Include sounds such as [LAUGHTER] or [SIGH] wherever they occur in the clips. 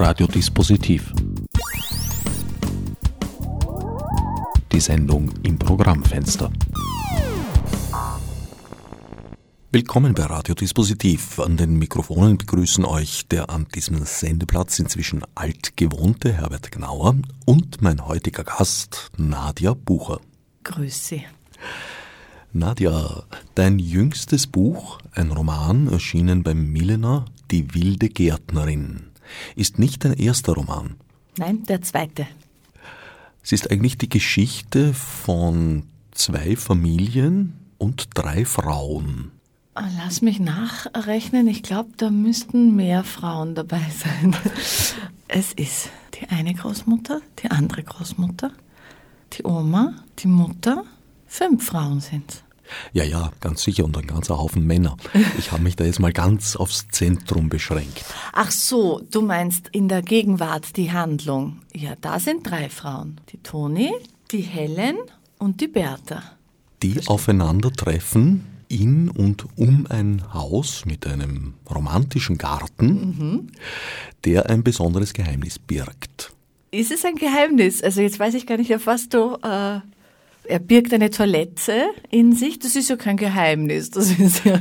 Radiodispositiv. Die Sendung im Programmfenster. Willkommen bei Radiodispositiv. An den Mikrofonen begrüßen euch der an diesem Sendeplatz inzwischen altgewohnte Herbert Gnauer und mein heutiger Gast Nadja Bucher. Grüß Sie. Nadja, dein jüngstes Buch, ein Roman, erschienen beim Milena, Die wilde Gärtnerin, ist nicht dein erster Roman. Nein, der zweite. Es ist eigentlich die Geschichte von zwei Familien und drei Frauen. Ah, lass mich nachrechnen. Ich glaube, da müssten mehr Frauen dabei [LAUGHS] sein. Es ist die eine Großmutter, die andere Großmutter, die Oma, die Mutter. Fünf Frauen sind's. Ja, ja, ganz sicher und ein ganzer Haufen Männer. Ich habe mich da jetzt mal ganz aufs Zentrum beschränkt. Ach so, du meinst in der Gegenwart die Handlung. Ja, da sind drei Frauen. Die Toni, die Helen und die Bertha. Die aufeinandertreffen in und um ein Haus mit einem romantischen Garten, der ein besonderes Geheimnis birgt. Ist es ein Geheimnis? Also jetzt weiß ich gar nicht, auf was du... Äh, er birgt eine Toilette in sich. Das ist ja kein Geheimnis. Das ist ja...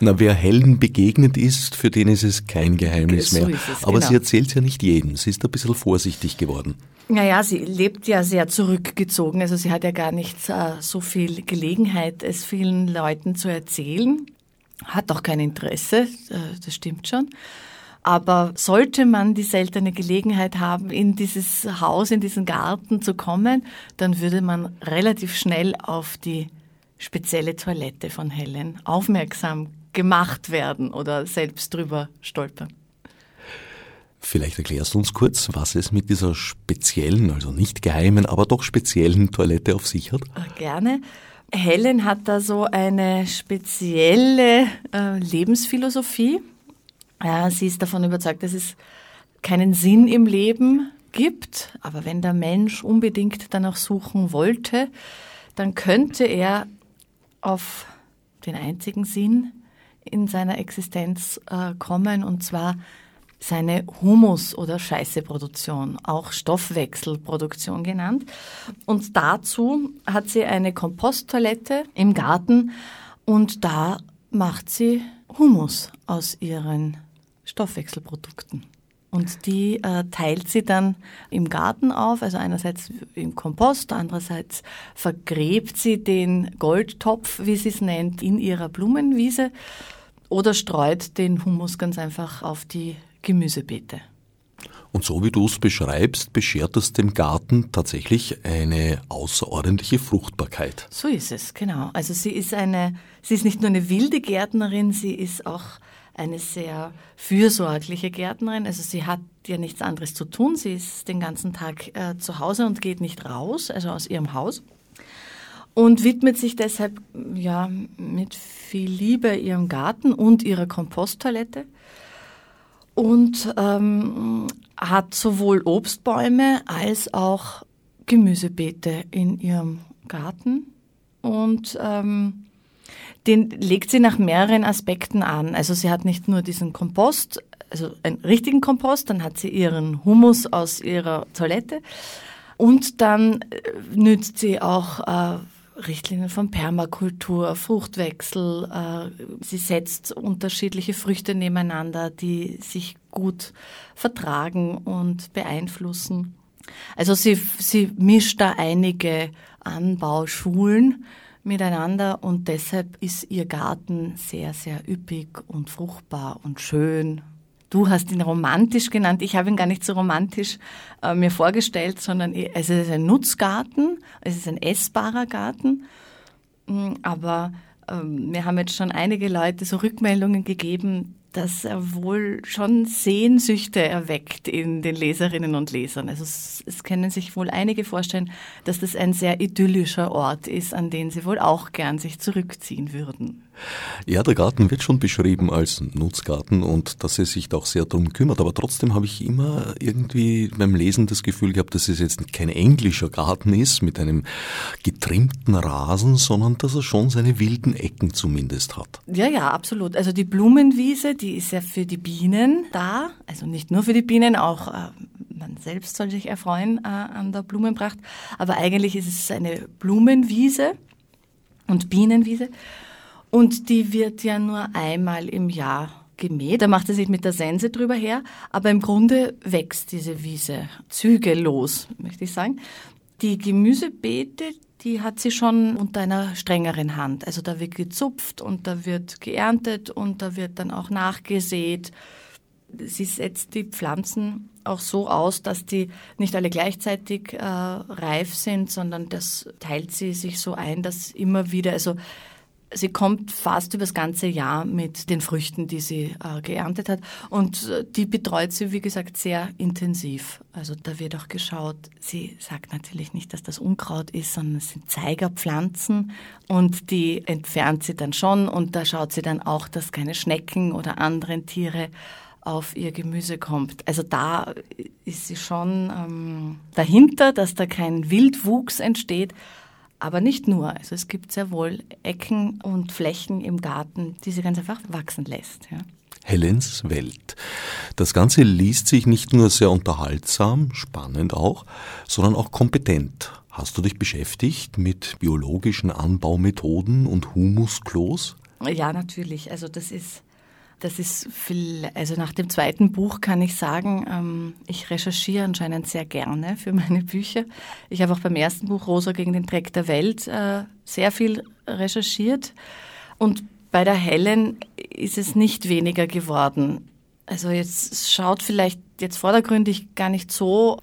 Na, wer Helen begegnet ist, für den ist es kein Geheimnis So mehr. es, Aber genau. sie erzählt ja nicht jedem. Sie ist ein bisschen vorsichtig geworden. Naja, sie lebt ja sehr zurückgezogen. Also sie hat ja gar nicht äh, so viel Gelegenheit, es vielen Leuten zu erzählen. Hat auch kein Interesse, äh, das stimmt schon. Aber sollte man die seltene Gelegenheit haben, in dieses Haus, in diesen Garten zu kommen, dann würde man relativ schnell auf die spezielle Toilette von Helen aufmerksam gemacht werden oder selbst drüber stolpern. Vielleicht erklärst du uns kurz, was es mit dieser speziellen, also nicht geheimen, aber doch speziellen Toilette auf sich hat. Äh, Gerne. Helen hat da so eine spezielle äh, Lebensphilosophie. Ja, sie ist davon überzeugt, dass es keinen Sinn im Leben gibt, aber wenn der Mensch unbedingt danach suchen wollte, dann könnte er auf den einzigen Sinn in seiner Existenz äh, kommen, und zwar seine Humus- oder Scheißeproduktion, auch Stoffwechselproduktion genannt. Und dazu hat sie eine Komposttoilette im Garten und da macht sie Humus aus ihren Stoffwechselprodukten. Und die äh, teilt sie dann im Garten auf, also einerseits im Kompost, andererseits vergräbt sie den Goldtopf, wie sie es nennt, in ihrer Blumenwiese oder streut den Humus ganz einfach auf die Gemüsebeete. Und so wie du es beschreibst, beschert es dem Garten tatsächlich eine außerordentliche Fruchtbarkeit. So ist es, genau. Also sie ist eine, sie ist nicht nur eine wilde Gärtnerin, sie ist auch eine sehr fürsorgliche Gärtnerin. Also sie hat ja nichts anderes zu tun. Sie ist den ganzen Tag äh, zu Hause und geht nicht raus, also aus ihrem Haus. Und widmet sich deshalb ja mit viel Liebe ihrem Garten und ihrer Komposttoilette. Und ähm, hat sowohl Obstbäume als auch Gemüsebeete in ihrem Garten. Und ähm, den legt sie nach mehreren Aspekten an. Also sie hat nicht nur diesen Kompost, also einen richtigen Kompost, dann hat sie ihren Humus aus ihrer Toilette und dann äh, nützt sie auch äh, Richtlinien von Permakultur, Fruchtwechsel. Äh, sie setzt unterschiedliche Früchte nebeneinander, die sich gut vertragen und beeinflussen. Also sie, sie mischt da einige Anbauschulen miteinander und deshalb ist ihr Garten sehr, sehr üppig und fruchtbar und schön. Du hast ihn romantisch genannt. Ich habe ihn gar nicht so romantisch äh, mir vorgestellt, sondern eh- es ist ein Nutzgarten, es ist ein essbarer Garten. Mm, Aber ähm, mir haben jetzt schon einige Leute so Rückmeldungen gegeben, dass er wohl schon Sehnsüchte erweckt in den Leserinnen und Lesern. Also es, es können sich wohl einige vorstellen, dass das ein sehr idyllischer Ort ist, an den sie wohl auch gern sich zurückziehen würden. Ja, der Garten wird schon beschrieben als Nutzgarten und dass er sich da auch sehr darum kümmert. Aber trotzdem habe ich immer irgendwie beim Lesen das Gefühl gehabt, dass es jetzt kein englischer Garten ist mit einem getrimmten Rasen, sondern dass er schon seine wilden Ecken zumindest hat. Ja, ja, absolut. Also die Blumenwiese, die die ist ja für die Bienen da, also nicht nur für die Bienen, auch äh, man selbst soll sich erfreuen äh, an der Blumenpracht, aber eigentlich ist es eine Blumenwiese und Bienenwiese und die wird ja nur einmal im Jahr gemäht. Da macht er sich mit der Sense drüber her, aber im Grunde wächst diese Wiese zügellos, möchte ich sagen. Die Gemüsebeete, die hat sie schon unter einer strengeren Hand. Also da wird gezupft und da wird geerntet und da wird dann auch nachgesät. Sie setzt die Pflanzen auch so aus, dass die nicht alle gleichzeitig äh, reif sind, sondern das teilt sie sich so ein, dass immer wieder, also Sie kommt fast über das ganze Jahr mit den Früchten, die sie äh, geerntet hat. Und äh, die betreut sie, wie gesagt, sehr intensiv. Also da wird auch geschaut, sie sagt natürlich nicht, dass das Unkraut ist, sondern es sind Zeigerpflanzen und die entfernt sie dann schon und da schaut sie dann auch, dass keine Schnecken oder anderen Tiere auf ihr Gemüse kommt. Also da ist sie schon ähm, dahinter, dass da kein Wildwuchs entsteht. Aber nicht nur. Also es gibt sehr wohl Ecken und Flächen im Garten, die sie ganz einfach wachsen lässt. Ja. Helens Welt. Das Ganze liest sich nicht nur sehr unterhaltsam, spannend auch, sondern auch kompetent. Hast du dich beschäftigt mit biologischen Anbaumethoden und Humusklos? Ja, natürlich. Also das ist das ist viel, also nach dem zweiten Buch kann ich sagen, ähm, ich recherchiere anscheinend sehr gerne für meine Bücher. Ich habe auch beim ersten Buch Rosa gegen den Dreck der Welt äh, sehr viel recherchiert. Und bei der Helen ist es nicht weniger geworden. Also jetzt schaut vielleicht jetzt vordergründig gar nicht so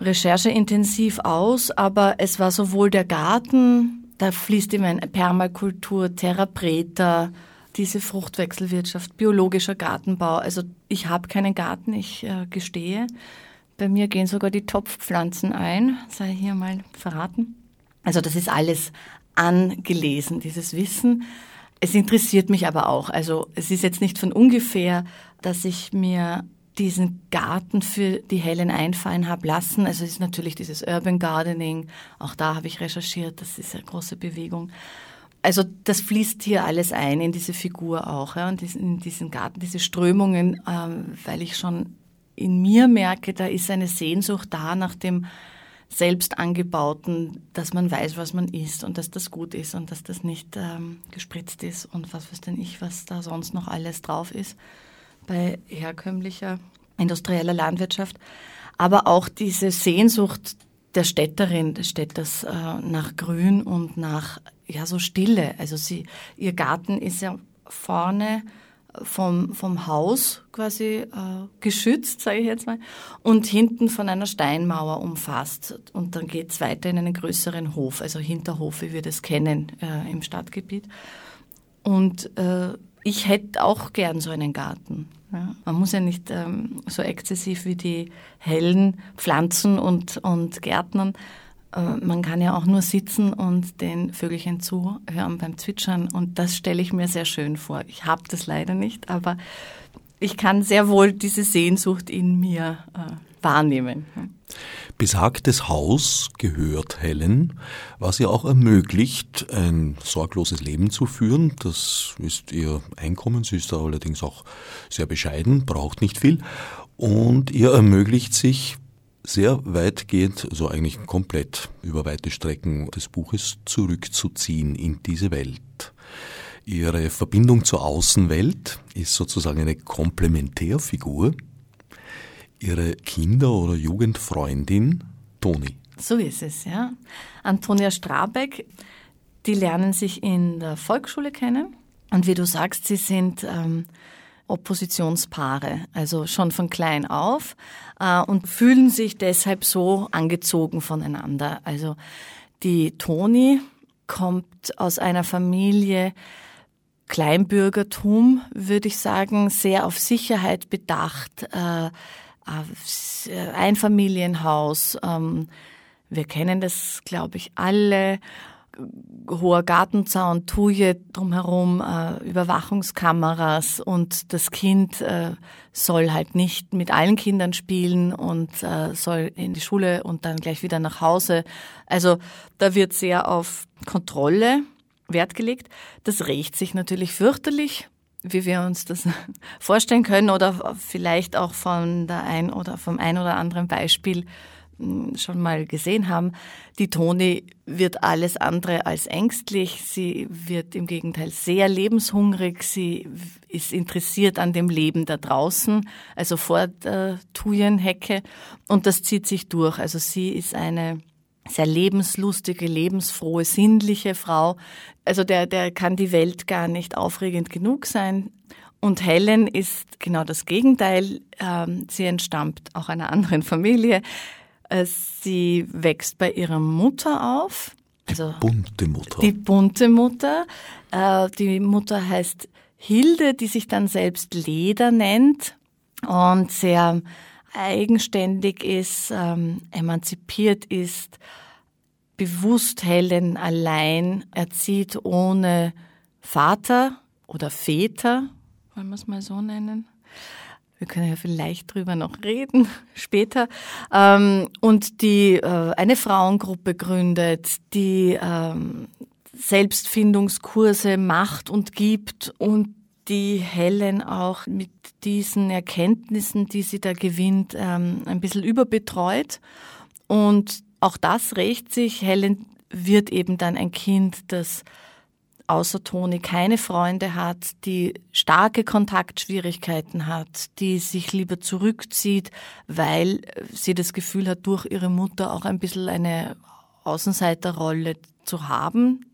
rechercheintensiv aus, aber es war sowohl der Garten, da fließt immer ein Permakultur, Terra diese Fruchtwechselwirtschaft, biologischer Gartenbau. Also ich habe keinen Garten, ich äh, gestehe. Bei mir gehen sogar die Topfpflanzen ein, sei hier mal verraten. Also das ist alles angelesen, dieses Wissen. Es interessiert mich aber auch. Also es ist jetzt nicht von ungefähr, dass ich mir diesen Garten für die Helen einfallen habe lassen. Also es ist natürlich dieses Urban Gardening, auch da habe ich recherchiert, das ist eine große Bewegung also das fließt hier alles ein in diese Figur auch, ja, und in diesen Garten, diese Strömungen, ähm, weil ich schon in mir merke, da ist eine Sehnsucht da nach dem selbst angebauten, dass man weiß, was man isst und dass das gut ist und dass das nicht ähm, gespritzt ist und was weiß denn ich, was da sonst noch alles drauf ist bei herkömmlicher industrieller Landwirtschaft. Aber auch diese Sehnsucht der Städterin, des Städters äh, nach Grün und nach ja so Stille. Also sie, ihr Garten ist ja vorne vom, vom Haus quasi äh, geschützt, sage ich jetzt mal, und hinten von einer Steinmauer umfasst. Und dann geht's weiter in einen größeren Hof, also Hinterhof, wie wir das kennen äh, im Stadtgebiet. Und äh, ich hätte auch gern so einen Garten. Ja. Man muss ja nicht ähm, so exzessiv wie die hellen Pflanzen und, und Gärtnern. Äh, man kann ja auch nur sitzen und den Vögelchen zuhören beim Zwitschern. Und das stelle ich mir sehr schön vor. Ich habe das leider nicht, aber ich kann sehr wohl diese Sehnsucht in mir äh, wahrnehmen. Besagtes Haus gehört Helen, was ihr auch ermöglicht, ein sorgloses Leben zu führen. Das ist ihr Einkommen. Sie ist da allerdings auch sehr bescheiden, braucht nicht viel. Und ihr ermöglicht sich sehr weitgehend, also eigentlich komplett über weite Strecken des Buches zurückzuziehen in diese Welt. Ihre Verbindung zur Außenwelt ist sozusagen eine Komplementärfigur, Ihre Kinder- oder Jugendfreundin Toni. So ist es, ja. Antonia Strabeck, die lernen sich in der Volksschule kennen. Und wie du sagst, sie sind ähm, Oppositionspaare, also schon von klein auf äh, und fühlen sich deshalb so angezogen voneinander. Also die Toni kommt aus einer Familie, Kleinbürgertum, würde ich sagen, sehr auf Sicherheit bedacht. Äh, äh, Einfamilienhaus. Ähm, wir kennen das, glaube ich, alle. Hoher Gartenzaun, Tuje drumherum, äh, Überwachungskameras und das Kind äh, soll halt nicht mit allen Kindern spielen und äh, soll in die Schule und dann gleich wieder nach Hause. Also da wird sehr auf Kontrolle Wert gelegt. Das rächt sich natürlich fürchterlich wie wir uns das [LAUGHS] vorstellen können oder vielleicht auch von der ein oder vom ein oder anderen Beispiel schon mal gesehen haben. Die Toni wird alles andere als ängstlich. Sie wird im Gegenteil sehr lebenshungrig. Sie ist interessiert an dem Leben da draußen, also vor der Thujenhecke. Und das zieht sich durch. Also sie ist eine sehr lebenslustige, lebensfrohe, sinnliche Frau. Also der, der kann die Welt gar nicht aufregend genug sein. Und Helen ist genau das Gegenteil. Ähm, sie entstammt auch einer anderen Familie. Äh, sie wächst bei ihrer Mutter auf. Also die bunte Mutter. Die bunte Mutter. Äh, die Mutter heißt Hilde, die sich dann selbst Leder nennt und sehr eigenständig ist, ähm, emanzipiert ist, bewusst Helen allein erzieht ohne Vater oder Väter, wollen wir es mal so nennen. Wir können ja vielleicht drüber noch reden [LAUGHS] später. Ähm, und die äh, eine Frauengruppe gründet, die ähm, Selbstfindungskurse macht und gibt und die Helen auch mit diesen Erkenntnissen, die sie da gewinnt, ähm, ein bisschen überbetreut. Und auch das rächt sich. Helen wird eben dann ein Kind, das außer Toni keine Freunde hat, die starke Kontaktschwierigkeiten hat, die sich lieber zurückzieht, weil sie das Gefühl hat, durch ihre Mutter auch ein bisschen eine Außenseiterrolle zu haben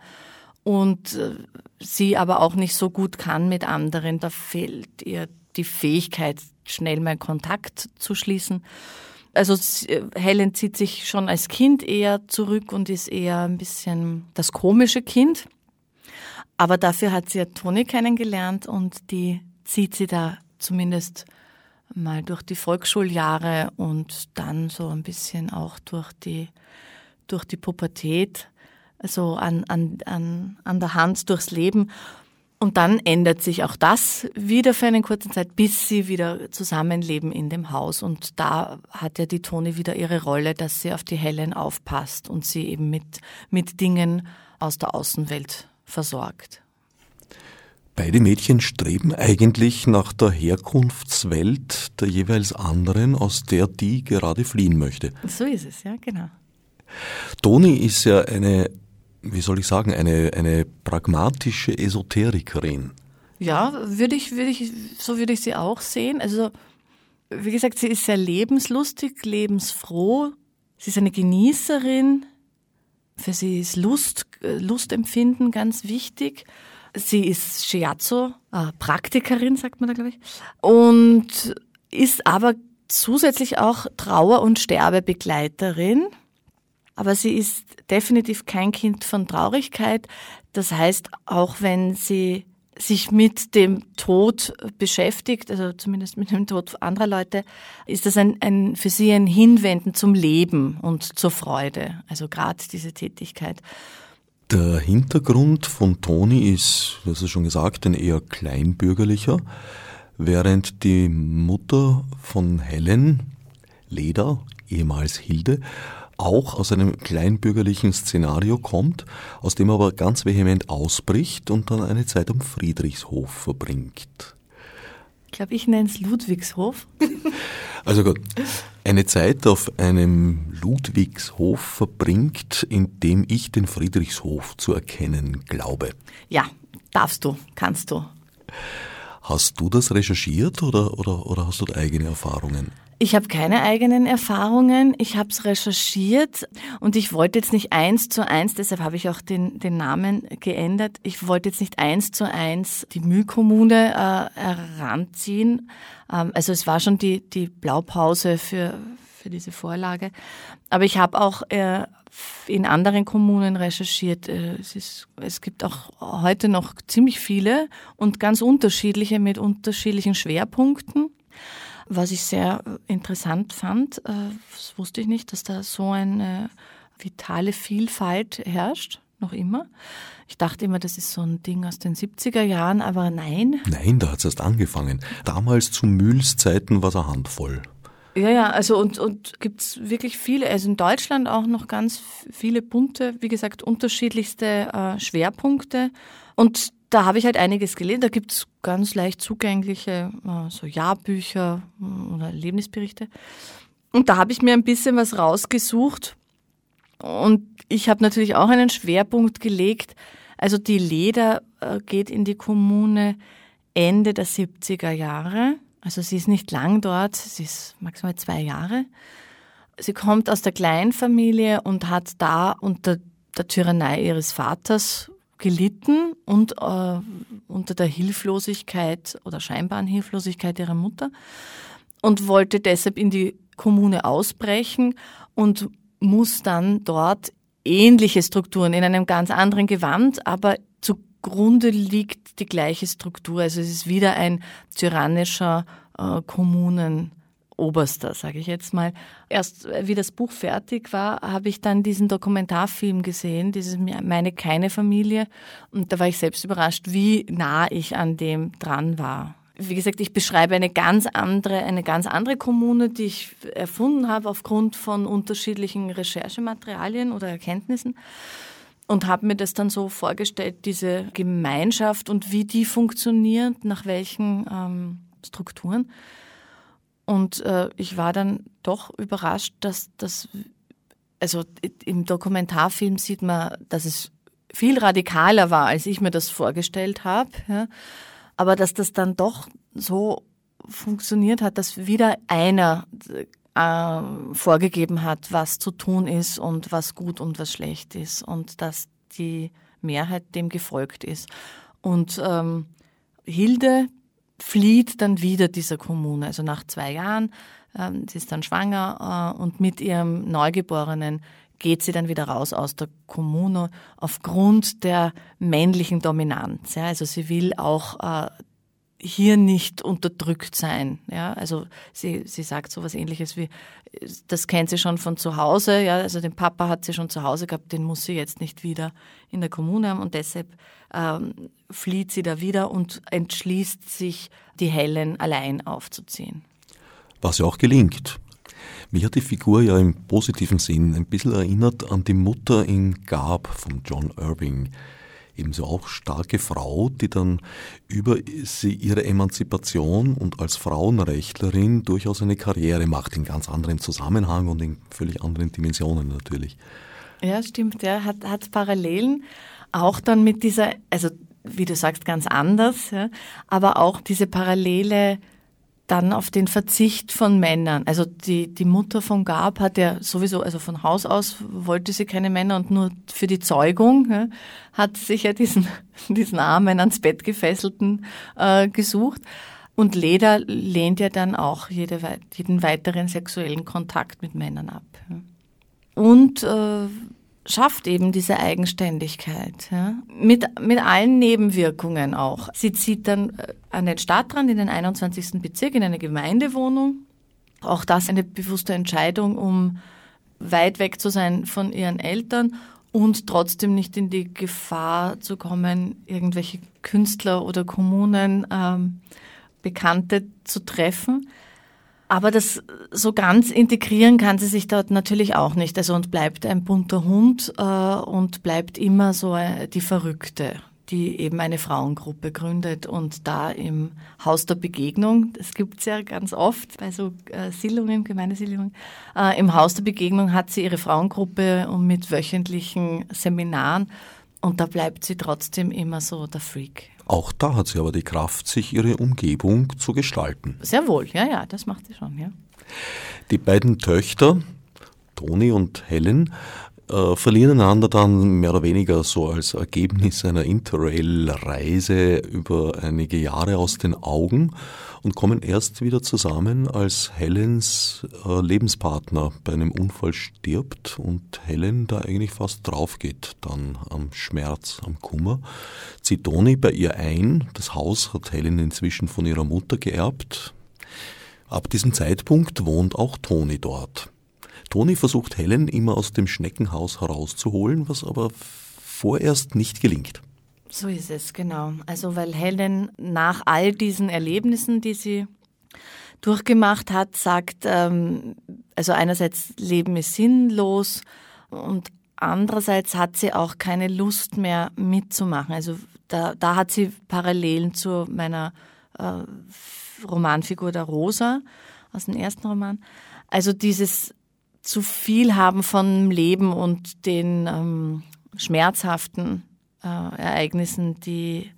und äh, sie aber auch nicht so gut kann mit anderen. Da fehlt ihr die Fähigkeit, schnell mal Kontakt zu schließen. Also äh, Helen zieht sich schon als Kind eher zurück und ist eher ein bisschen das komische Kind. Aber dafür hat sie ja Toni kennengelernt und die zieht sie da zumindest mal durch die Volksschuljahre und dann so ein bisschen auch durch die, durch die Pubertät, so an, an, an, an der Hand durchs Leben. Und dann ändert sich auch das wieder für eine kurze Zeit, bis sie wieder zusammenleben in dem Haus. Und da hat ja die Toni wieder ihre Rolle, dass sie auf die Helen aufpasst und sie eben mit, mit Dingen aus der Außenwelt versorgt. Beide Mädchen streben eigentlich nach der Herkunftswelt der jeweils anderen, aus der die gerade fliehen möchte. So ist es, ja, genau. Toni ist ja eine, wie soll ich sagen, eine, eine pragmatische Esoterikerin. Ja, würde ich, würde ich, so würde ich sie auch sehen. Also, wie gesagt, sie ist sehr lebenslustig, lebensfroh. Sie ist eine Genießerin. Für sie ist Lust, äh, Lustempfinden ganz wichtig. Sie ist Shiatsu, äh, Praktikerin, sagt man da, glaube ich. Und ist aber zusätzlich auch Trauer- und Sterbebegleiterin. Aber sie ist definitiv kein Kind von Traurigkeit. Das heißt, auch wenn sie sich mit dem Tod beschäftigt, also zumindest mit dem Tod anderer Leute, ist das ein, ein für sie ein Hinwenden zum Leben und zur Freude. Also gerade diese Tätigkeit. Der Hintergrund von Toni ist, hast es schon gesagt, ein eher kleinbürgerlicher, während die Mutter von Helen, Leda, ehemals Hilde, auch aus einem kleinbürgerlichen Szenario kommt, aus dem aber ganz vehement ausbricht und dann eine Zeit am Friedrichshof verbringt. Ich glaube, ich nenne es Ludwigshof. [LAUGHS] Also gut, eine Zeit auf einem Ludwigshof verbringt, in dem ich den Friedrichshof zu erkennen glaube. Ja, darfst du, kannst du. Hast du das recherchiert oder, oder, oder hast du eigene Erfahrungen? Ich habe keine eigenen Erfahrungen. Ich habe es recherchiert und ich wollte jetzt nicht eins zu eins, deshalb habe ich auch den, den Namen geändert. Ich wollte jetzt nicht eins zu eins die Mühlkommune äh, heranziehen. Ähm, also es war schon die, die Blaupause für, für diese Vorlage. Aber ich habe auch äh, in anderen Kommunen recherchiert. Äh, es, ist, es gibt auch heute noch ziemlich viele und ganz unterschiedliche mit unterschiedlichen Schwerpunkten. Was ich sehr äh, interessant fand, äh, das wusste ich nicht, dass da so eine vitale Vielfalt herrscht, noch immer. Ich dachte immer, das ist so ein Ding aus den 70er Jahren, aber nein. Nein, da hat es erst angefangen. Damals zu Mühls Zeiten war es eine Handvoll. Ja, ja, also und, und gibt es wirklich viele, also in Deutschland auch noch ganz viele bunte, wie gesagt, unterschiedlichste äh, Schwerpunkte. Und da habe ich halt einiges gelesen. Da gibt es ganz leicht zugängliche äh, so Jahrbücher äh, oder Erlebnisberichte. Und da habe ich mir ein bisschen was rausgesucht. Und ich habe natürlich auch einen Schwerpunkt gelegt. Also die Leder äh, geht in die Kommune Ende der 70er Jahre. Also sie ist nicht lang dort, sie ist maximal zwei Jahre. Sie kommt aus der Kleinfamilie und hat da unter der Tyrannei ihres Vaters gelitten und äh, unter der Hilflosigkeit oder scheinbaren Hilflosigkeit ihrer Mutter und wollte deshalb in die Kommune ausbrechen und muss dann dort ähnliche Strukturen in einem ganz anderen Gewand, aber zugrunde liegt die gleiche Struktur. Also es ist wieder ein tyrannischer äh, Kommunen Oberster, sage ich jetzt mal. Erst äh, wie das Buch fertig war, habe ich dann diesen Dokumentarfilm gesehen, dieses Meine keine Familie. Und da war ich selbst überrascht, wie nah ich an dem dran war. Wie gesagt, ich beschreibe eine ganz andere, eine ganz andere Kommune, die ich erfunden habe aufgrund von unterschiedlichen Recherchematerialien oder Erkenntnissen und habe mir das dann so vorgestellt, diese Gemeinschaft und wie die funktioniert, nach welchen ähm, Strukturen. Und äh, ich war dann doch überrascht, dass das, also im Dokumentarfilm sieht man, dass es viel radikaler war, als ich mir das vorgestellt habe. Ja. Aber dass das dann doch so funktioniert hat, dass wieder einer äh, vorgegeben hat, was zu tun ist und was gut und was schlecht ist und dass die Mehrheit dem gefolgt ist. Und ähm, Hilde, flieht dann wieder dieser Kommune. Also nach zwei Jahren, ähm, sie ist dann schwanger äh, und mit ihrem Neugeborenen geht sie dann wieder raus aus der Kommune aufgrund der männlichen Dominanz. Ja, also sie will auch äh, hier nicht unterdrückt sein. Ja, also sie, sie sagt so was ähnliches wie, das kennt sie schon von zu Hause. Ja, also den Papa hat sie schon zu Hause gehabt, den muss sie jetzt nicht wieder in der Kommune haben und deshalb ähm, flieht sie da wieder und entschließt sich, die Helen allein aufzuziehen. Was ja auch gelingt. Mich hat die Figur ja im positiven Sinn ein bisschen erinnert an die Mutter in Gab von John Irving ebenso auch starke Frau, die dann über sie ihre Emanzipation und als Frauenrechtlerin durchaus eine Karriere macht, in ganz anderem Zusammenhang und in völlig anderen Dimensionen natürlich. Ja, stimmt, ja, hat, hat Parallelen, auch dann mit dieser, also wie du sagst, ganz anders, ja, aber auch diese Parallele dann auf den Verzicht von Männern. Also die, die Mutter von Gab hat ja sowieso, also von Haus aus wollte sie keine Männer und nur für die Zeugung ja, hat sich ja diesen, [LAUGHS] diesen armen, ans Bett gefesselten äh, gesucht. Und Leda lehnt ja dann auch jede, jeden weiteren sexuellen Kontakt mit Männern ab. Und äh, schafft eben diese Eigenständigkeit. Ja? Mit, mit allen Nebenwirkungen auch. Sie zieht dann äh, an den Stadtrand in den 21. Bezirk in eine Gemeindewohnung. Auch das eine bewusste Entscheidung, um weit weg zu sein von ihren Eltern und trotzdem nicht in die Gefahr zu kommen, irgendwelche Künstler oder Kommunen ähm, Bekannte zu treffen. Aber das so ganz integrieren kann sie sich dort natürlich auch nicht. Also und bleibt ein bunter Hund äh, und bleibt immer so äh, die Verrückte, die eben eine Frauengruppe gründet und da im Haus der Begegnung, das gibt's ja ganz oft bei so äh, Siedlungen, Gemeindesiedlungen, äh, im Haus der Begegnung hat sie ihre Frauengruppe und mit wöchentlichen Seminaren und da bleibt sie trotzdem immer so der Freak. Auch da hat sie aber die Kraft, sich ihre Umgebung zu gestalten. Sehr wohl, ja, ja, das macht sie schon, ja. Die beiden Töchter, Toni und Helen, äh, verlieren einander dann mehr oder weniger so als Ergebnis einer Interrail-Reise über einige Jahre aus den Augen und kommen erst wieder zusammen, als Helens äh, Lebenspartner bei einem Unfall stirbt und Helen da eigentlich fast drauf geht, dann am Schmerz, am Kummer. Zieht Toni bei ihr ein. Das Haus hat Helen inzwischen von ihrer Mutter geerbt. Ab diesem Zeitpunkt wohnt auch Toni dort. Toni versucht Helen immer aus dem Schneckenhaus herauszuholen, was aber vorerst nicht gelingt. So ist es, genau. Also weil Helen nach all diesen Erlebnissen, die sie durchgemacht hat, sagt, ähm, also einerseits Leben ist sinnlos und andererseits hat sie auch keine Lust mehr mitzumachen. Also da, da hat sie Parallelen zu meiner äh, Romanfigur der Rosa aus dem ersten Roman. Also dieses zu viel haben von Leben und den ähm, schmerzhaften äh, Ereignissen, die,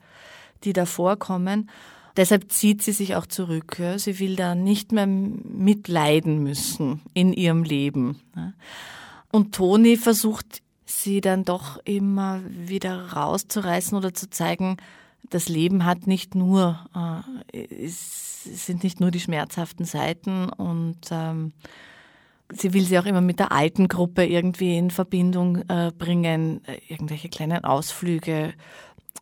die da vorkommen. Deshalb zieht sie sich auch zurück. Ja. Sie will da nicht mehr mitleiden müssen in ihrem Leben. Ja. Und Toni versucht sie dann doch immer wieder rauszureißen oder zu zeigen, das Leben hat nicht nur, äh, es sind nicht nur die schmerzhaften Seiten und ähm, sie will sie auch immer mit der alten Gruppe irgendwie in Verbindung äh, bringen, irgendwelche kleinen Ausflüge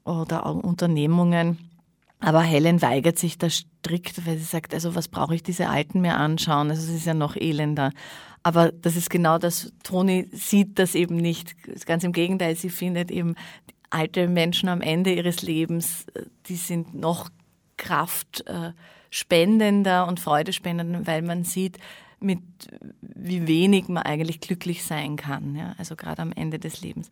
oder Unternehmungen. Aber Helen weigert sich da strikt, weil sie sagt, also was brauche ich diese Alten mir anschauen? Also es ist ja noch elender. Aber das ist genau das, Toni sieht das eben nicht. Ganz im Gegenteil, sie findet eben alte Menschen am Ende ihres Lebens, die sind noch kraftspendender und freudespendender, weil man sieht, mit wie wenig man eigentlich glücklich sein kann, ja, also gerade am Ende des Lebens.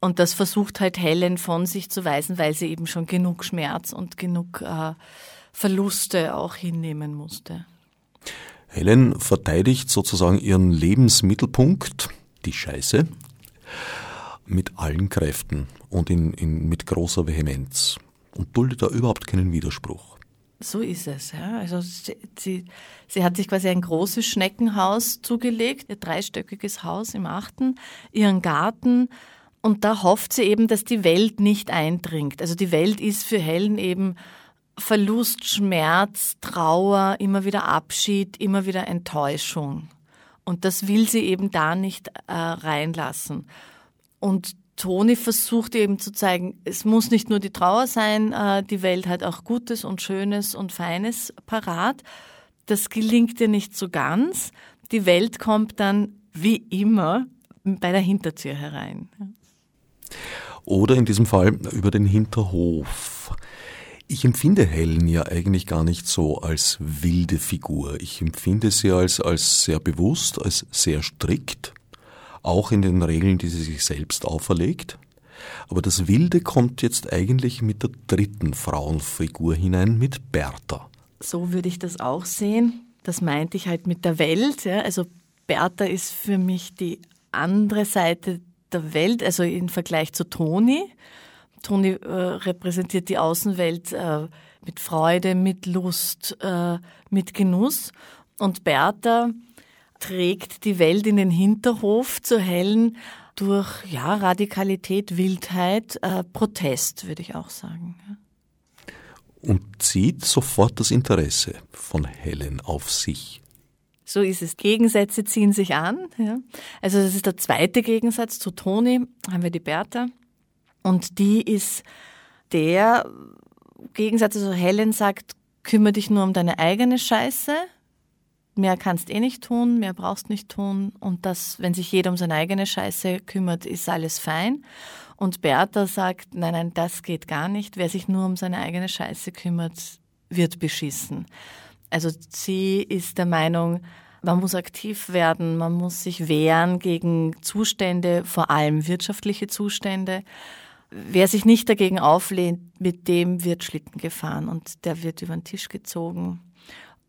Und das versucht halt Helen von sich zu weisen, weil sie eben schon genug Schmerz und genug äh, Verluste auch hinnehmen musste. Helen verteidigt sozusagen ihren Lebensmittelpunkt, die Scheiße, mit allen Kräften und in, in, mit großer Vehemenz und duldet da überhaupt keinen Widerspruch. So ist es. Ja. Also sie, sie, sie, hat sich quasi ein großes Schneckenhaus zugelegt, ihr dreistöckiges Haus im Achten, ihren Garten und da hofft sie eben, dass die Welt nicht eindringt. Also die Welt ist für Helen eben Verlust, Schmerz, Trauer, immer wieder Abschied, immer wieder Enttäuschung. Und das will sie eben da nicht äh, reinlassen. Und Toni versucht eben zu zeigen, es muss nicht nur die Trauer sein, äh, die Welt hat auch Gutes und Schönes und Feines parat. Das gelingt ihr nicht so ganz. Die Welt kommt dann wie immer bei der Hintertür herein. Oder in diesem Fall über den Hinterhof. Ich empfinde Helen ja eigentlich gar nicht so als wilde Figur. Ich empfinde sie als, als sehr bewusst, als sehr strikt, auch in den Regeln, die sie sich selbst auferlegt. Aber das Wilde kommt jetzt eigentlich mit der dritten Frauenfigur hinein, mit Bertha. So würde ich das auch sehen. Das meinte ich halt mit der Welt. Ja. Also Bertha ist für mich die andere Seite der Welt, also im Vergleich zu Toni. Toni äh, repräsentiert die Außenwelt äh, mit Freude, mit Lust, äh, mit Genuss. Und Bertha trägt die Welt in den Hinterhof zu hellen durch ja, Radikalität, Wildheit, äh, Protest, würde ich auch sagen. Und zieht sofort das Interesse von Helen auf sich. So ist es. Gegensätze ziehen sich an. Ja. Also das ist der zweite Gegensatz zu Toni, haben wir die Bertha. Und die ist der Gegensatz, also Helen sagt, kümmere dich nur um deine eigene Scheiße. Mehr kannst eh nicht tun, mehr brauchst nicht tun. Und das, wenn sich jeder um seine eigene Scheiße kümmert, ist alles fein. Und Bertha sagt, nein, nein, das geht gar nicht. Wer sich nur um seine eigene Scheiße kümmert, wird beschissen. Also sie ist der Meinung, man muss aktiv werden, man muss sich wehren gegen Zustände, vor allem wirtschaftliche Zustände. Wer sich nicht dagegen auflehnt, mit dem wird Schlitten gefahren und der wird über den Tisch gezogen.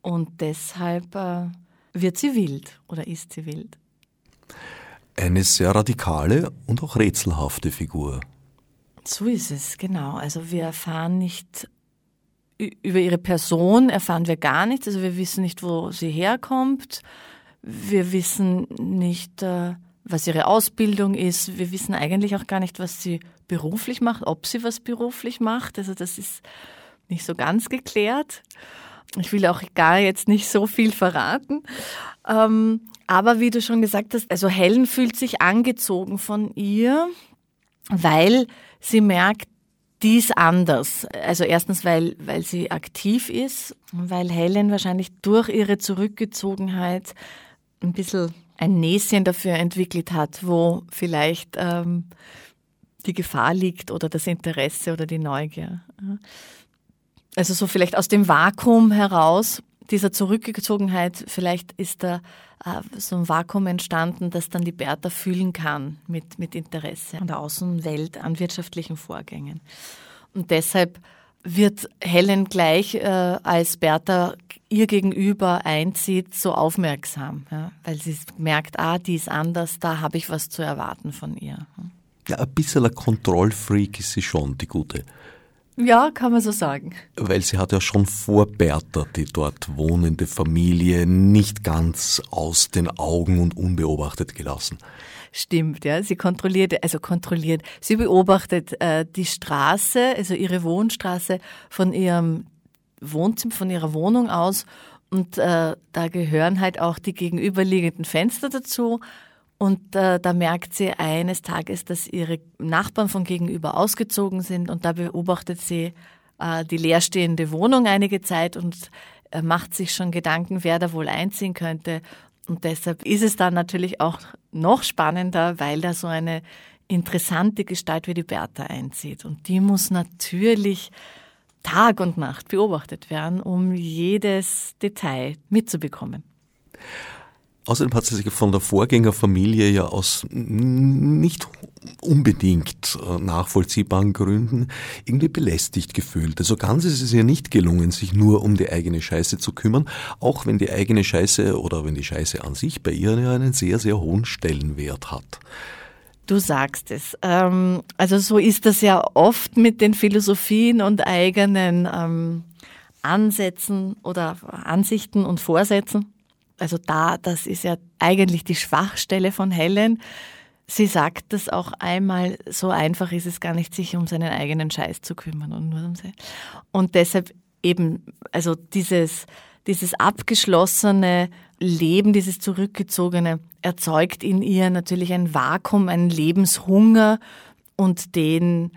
Und deshalb äh, wird sie wild oder ist sie wild. Eine sehr radikale und auch rätselhafte Figur. So ist es, genau. Also wir erfahren nicht über ihre Person erfahren wir gar nichts. Also wir wissen nicht, wo sie herkommt. Wir wissen nicht, äh, was ihre Ausbildung ist. Wir wissen eigentlich auch gar nicht, was sie beruflich macht, ob sie was beruflich macht. Also das ist nicht so ganz geklärt. Ich will auch gar jetzt nicht so viel verraten. Ähm, aber wie du schon gesagt hast, also Helen fühlt sich angezogen von ihr, weil sie merkt, die ist anders. Also erstens, weil, weil sie aktiv ist, weil Helen wahrscheinlich durch ihre Zurückgezogenheit ein bisschen ein Näschen dafür entwickelt hat, wo vielleicht ähm, die Gefahr liegt oder das Interesse oder die Neugier. Also so vielleicht aus dem Vakuum heraus dieser Zurückgezogenheit, vielleicht ist da äh, so ein Vakuum entstanden, das dann die Bertha fühlen kann mit, mit Interesse an der Außenwelt, an wirtschaftlichen Vorgängen. Und deshalb wird Helen gleich, äh, als Bertha ihr gegenüber einzieht, so aufmerksam, ja, weil sie merkt, ah, die ist anders, da habe ich was zu erwarten von ihr. Ja, ein bisschen ein Kontrollfreak ist sie schon, die Gute. Ja, kann man so sagen. Weil sie hat ja schon vor Bertha die dort wohnende Familie nicht ganz aus den Augen und unbeobachtet gelassen. Stimmt, ja. Sie kontrolliert, also kontrolliert. Sie beobachtet äh, die Straße, also ihre Wohnstraße von ihrem Wohnzimmer, von ihrer Wohnung aus. Und äh, da gehören halt auch die gegenüberliegenden Fenster dazu. Und äh, da merkt sie eines Tages, dass ihre Nachbarn von gegenüber ausgezogen sind und da beobachtet sie äh, die leerstehende Wohnung einige Zeit und äh, macht sich schon Gedanken, wer da wohl einziehen könnte. Und deshalb ist es dann natürlich auch noch spannender, weil da so eine interessante Gestalt wie die Bertha einzieht. Und die muss natürlich Tag und Nacht beobachtet werden, um jedes Detail mitzubekommen. Außerdem hat sie sich von der Vorgängerfamilie ja aus nicht unbedingt äh, nachvollziehbaren Gründen irgendwie belästigt gefühlt. Also ganz ist es ihr nicht gelungen, sich nur um die eigene Scheiße zu kümmern, auch wenn die eigene Scheiße oder wenn die Scheiße an sich bei ihr ja einen sehr, sehr hohen Stellenwert hat. Du sagst es. Ähm, also so ist das ja oft mit den Philosophien und eigenen ähm, Ansätzen oder Ansichten und Vorsätzen. Also da, das ist ja eigentlich die Schwachstelle von Helen. Sie sagt das auch einmal, so einfach ist es gar nicht, sich um seinen eigenen Scheiß zu kümmern und nur um sie. Und deshalb eben, also dieses, dieses abgeschlossene Leben, dieses zurückgezogene, erzeugt in ihr natürlich ein Vakuum, einen Lebenshunger und den,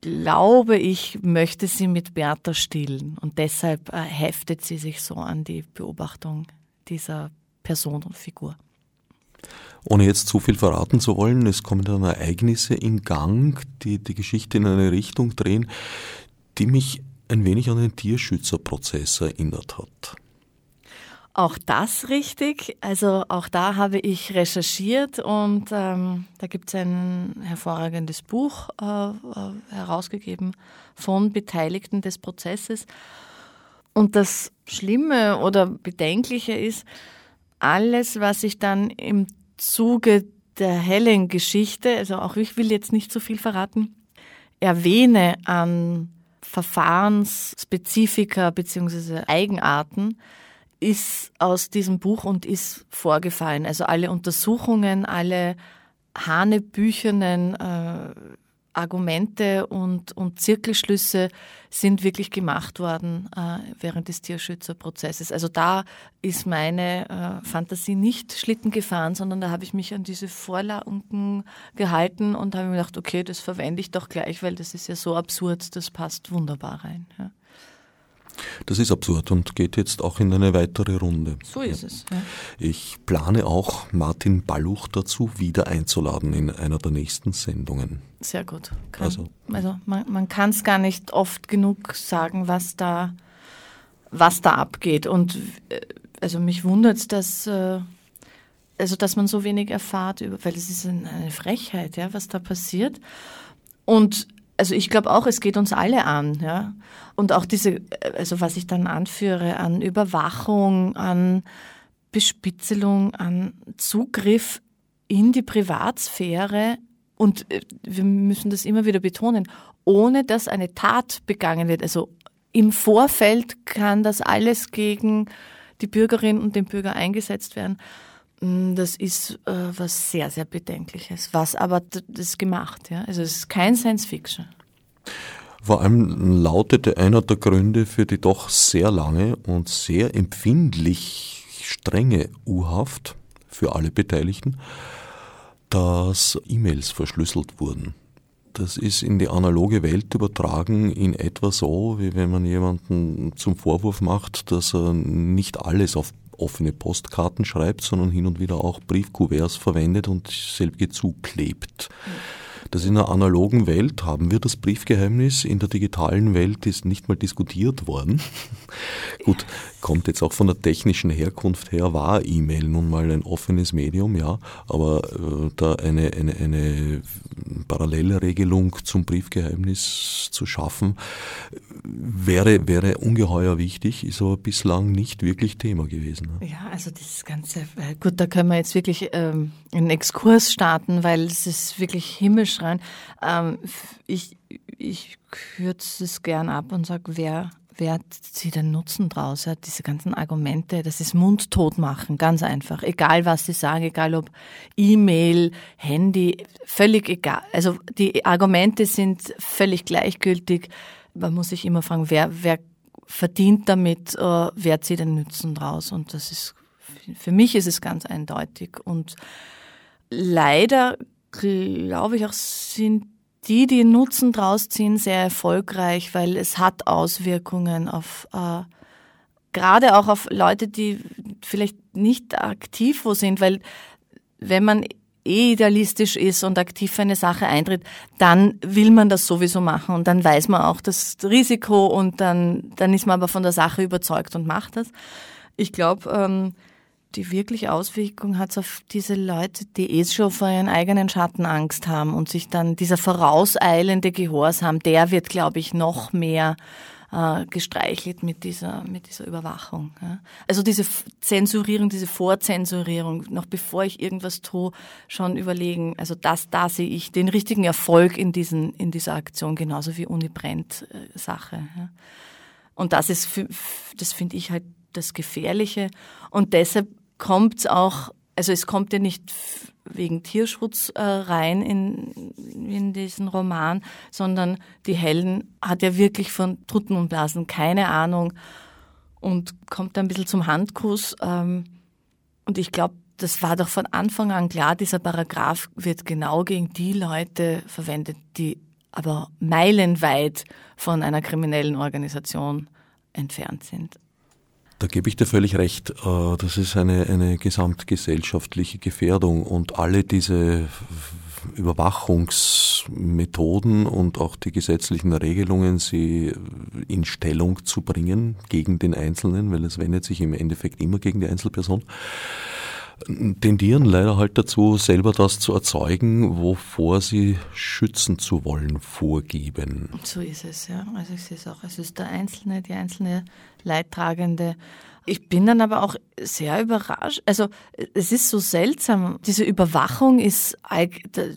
glaube ich, möchte sie mit Bertha stillen. Und deshalb äh, heftet sie sich so an die Beobachtung dieser Person und Figur. Ohne jetzt zu viel verraten zu wollen, es kommen dann Ereignisse in Gang, die die Geschichte in eine Richtung drehen, die mich ein wenig an den Tierschützerprozess erinnert hat. Auch das richtig. Also auch da habe ich recherchiert und ähm, da gibt es ein hervorragendes Buch äh, äh, herausgegeben von Beteiligten des Prozesses. Und das Schlimme oder Bedenkliche ist, alles, was ich dann im Zuge der hellen Geschichte, also auch ich will jetzt nicht so viel verraten, erwähne an Verfahrensspezifika bzw. Eigenarten, ist aus diesem Buch und ist vorgefallen. Also alle Untersuchungen, alle hanebüchernen äh, Argumente und, und Zirkelschlüsse sind wirklich gemacht worden äh, während des Tierschützerprozesses. Also da ist meine äh, Fantasie nicht Schlitten gefahren, sondern da habe ich mich an diese Vorlagen gehalten und habe mir gedacht, okay, das verwende ich doch gleich, weil das ist ja so absurd, das passt wunderbar rein. Ja. Das ist absurd und geht jetzt auch in eine weitere Runde. So ist ja. es. Ja. Ich plane auch Martin Balluch dazu wieder einzuladen in einer der nächsten Sendungen. Sehr gut. Kann, also, also man, man kann es gar nicht oft genug sagen, was da, was da abgeht. Und äh, also mich wundert es, dass, äh, also dass man so wenig erfahrt, weil es ist eine Frechheit, ja, was da passiert. Und also ich glaube auch, es geht uns alle an, ja. Und auch diese, also was ich dann anführe, an Überwachung, an Bespitzelung, an Zugriff in die Privatsphäre und äh, wir müssen das immer wieder betonen, ohne dass eine Tat begangen wird. Also im Vorfeld kann das alles gegen die Bürgerinnen und den Bürger eingesetzt werden. Mm, das ist äh, was sehr, sehr Bedenkliches. Was aber das gemacht, ja. Also es ist kein Science Fiction. Vor allem lautete einer der Gründe für die doch sehr lange und sehr empfindlich strenge U-Haft für alle Beteiligten, dass E-Mails verschlüsselt wurden. Das ist in die analoge Welt übertragen in etwa so, wie wenn man jemanden zum Vorwurf macht, dass er nicht alles auf offene Postkarten schreibt, sondern hin und wieder auch Briefkuverts verwendet und selbige zuklebt. Dass in der analogen Welt haben wir das Briefgeheimnis, in der digitalen Welt ist nicht mal diskutiert worden. [LAUGHS] Gut, kommt jetzt auch von der technischen Herkunft her, war E-Mail nun mal ein offenes Medium, ja, aber äh, da eine, eine, eine Parallelregelung zum Briefgeheimnis zu schaffen, wäre, wäre ungeheuer wichtig, ist aber bislang nicht wirklich Thema gewesen. Ne? Ja, also das Ganze, äh, gut, da können wir jetzt wirklich ähm, einen Exkurs starten, weil es ist wirklich himmelschrein. Ähm, ich, ich kürze es gern ab und sage, wer wer zieht den Nutzen draus? Ja, diese ganzen Argumente, das ist mundtot machen, ganz einfach. Egal, was sie sagen, egal ob E-Mail, Handy, völlig egal. Also die Argumente sind völlig gleichgültig. Man muss sich immer fragen, wer, wer verdient damit, äh, wer zieht den Nutzen draus? Und das ist, für mich ist es ganz eindeutig. Und leider glaube ich auch, sind die, die Nutzen draus ziehen, sehr erfolgreich, weil es hat Auswirkungen auf äh, gerade auch auf Leute, die vielleicht nicht aktiv wo sind, weil wenn man eh idealistisch ist und aktiv für eine Sache eintritt, dann will man das sowieso machen und dann weiß man auch das Risiko und dann, dann ist man aber von der Sache überzeugt und macht das. Ich glaube, ähm, die wirkliche Auswirkung hat auf diese Leute, die eh schon vor ihren eigenen Schatten Angst haben und sich dann dieser vorauseilende Gehorsam, der wird, glaube ich, noch mehr äh, gestreichelt mit dieser, mit dieser Überwachung. Also diese Zensurierung, diese Vorzensurierung, noch bevor ich irgendwas tue, schon überlegen, also das, da sehe ich den richtigen Erfolg in, diesen, in dieser Aktion, genauso wie Uni-Brennt-Sache. Äh. Und das ist, das finde ich halt das Gefährliche. Und deshalb kommt es auch, also es kommt ja nicht wegen Tierschutz äh, rein in, in diesen Roman, sondern die Helen hat ja wirklich von Trutten und Blasen keine Ahnung und kommt ein bisschen zum Handkuss. Ähm, und ich glaube, das war doch von Anfang an klar, dieser Paragraph wird genau gegen die Leute verwendet, die aber meilenweit von einer kriminellen Organisation entfernt sind. Da gebe ich dir völlig recht. Äh, das ist eine, eine gesamtgesellschaftliche Gefährdung und alle diese Überwachungsmethoden und auch die gesetzlichen Regelungen, sie in Stellung zu bringen gegen den Einzelnen, weil es wendet sich im Endeffekt immer gegen die Einzelperson tendieren leider halt dazu, selber das zu erzeugen, wovor sie schützen zu wollen, vorgeben. So ist es, ja. Also ich sehe es auch. Es ist der Einzelne, die einzelne Leidtragende. Ich bin dann aber auch sehr überrascht. Also es ist so seltsam. Diese Überwachung ist,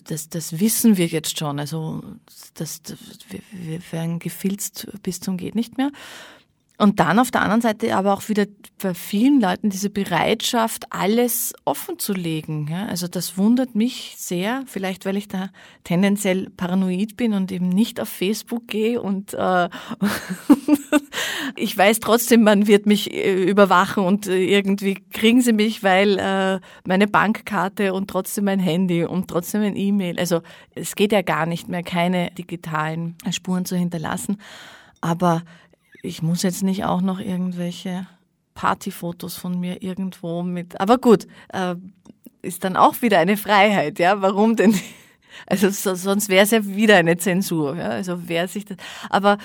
das, das wissen wir jetzt schon. Also das, das, wir werden gefilzt bis zum geht nicht mehr. Und dann auf der anderen Seite aber auch wieder bei vielen Leuten diese Bereitschaft, alles offen zu legen. Ja, also das wundert mich sehr, vielleicht weil ich da tendenziell paranoid bin und eben nicht auf Facebook gehe und äh, [LAUGHS] ich weiß trotzdem, man wird mich äh, überwachen und äh, irgendwie kriegen sie mich, weil äh, meine Bankkarte und trotzdem mein Handy und trotzdem ein E-Mail. Also es geht ja gar nicht mehr, keine digitalen Spuren zu hinterlassen. Aber ich muss jetzt nicht auch noch irgendwelche Partyfotos von mir irgendwo mit. Aber gut, äh, ist dann auch wieder eine Freiheit, ja. Warum denn? [LAUGHS] Also so, sonst wäre es ja wieder eine Zensur, ja. Also wer sich das. Aber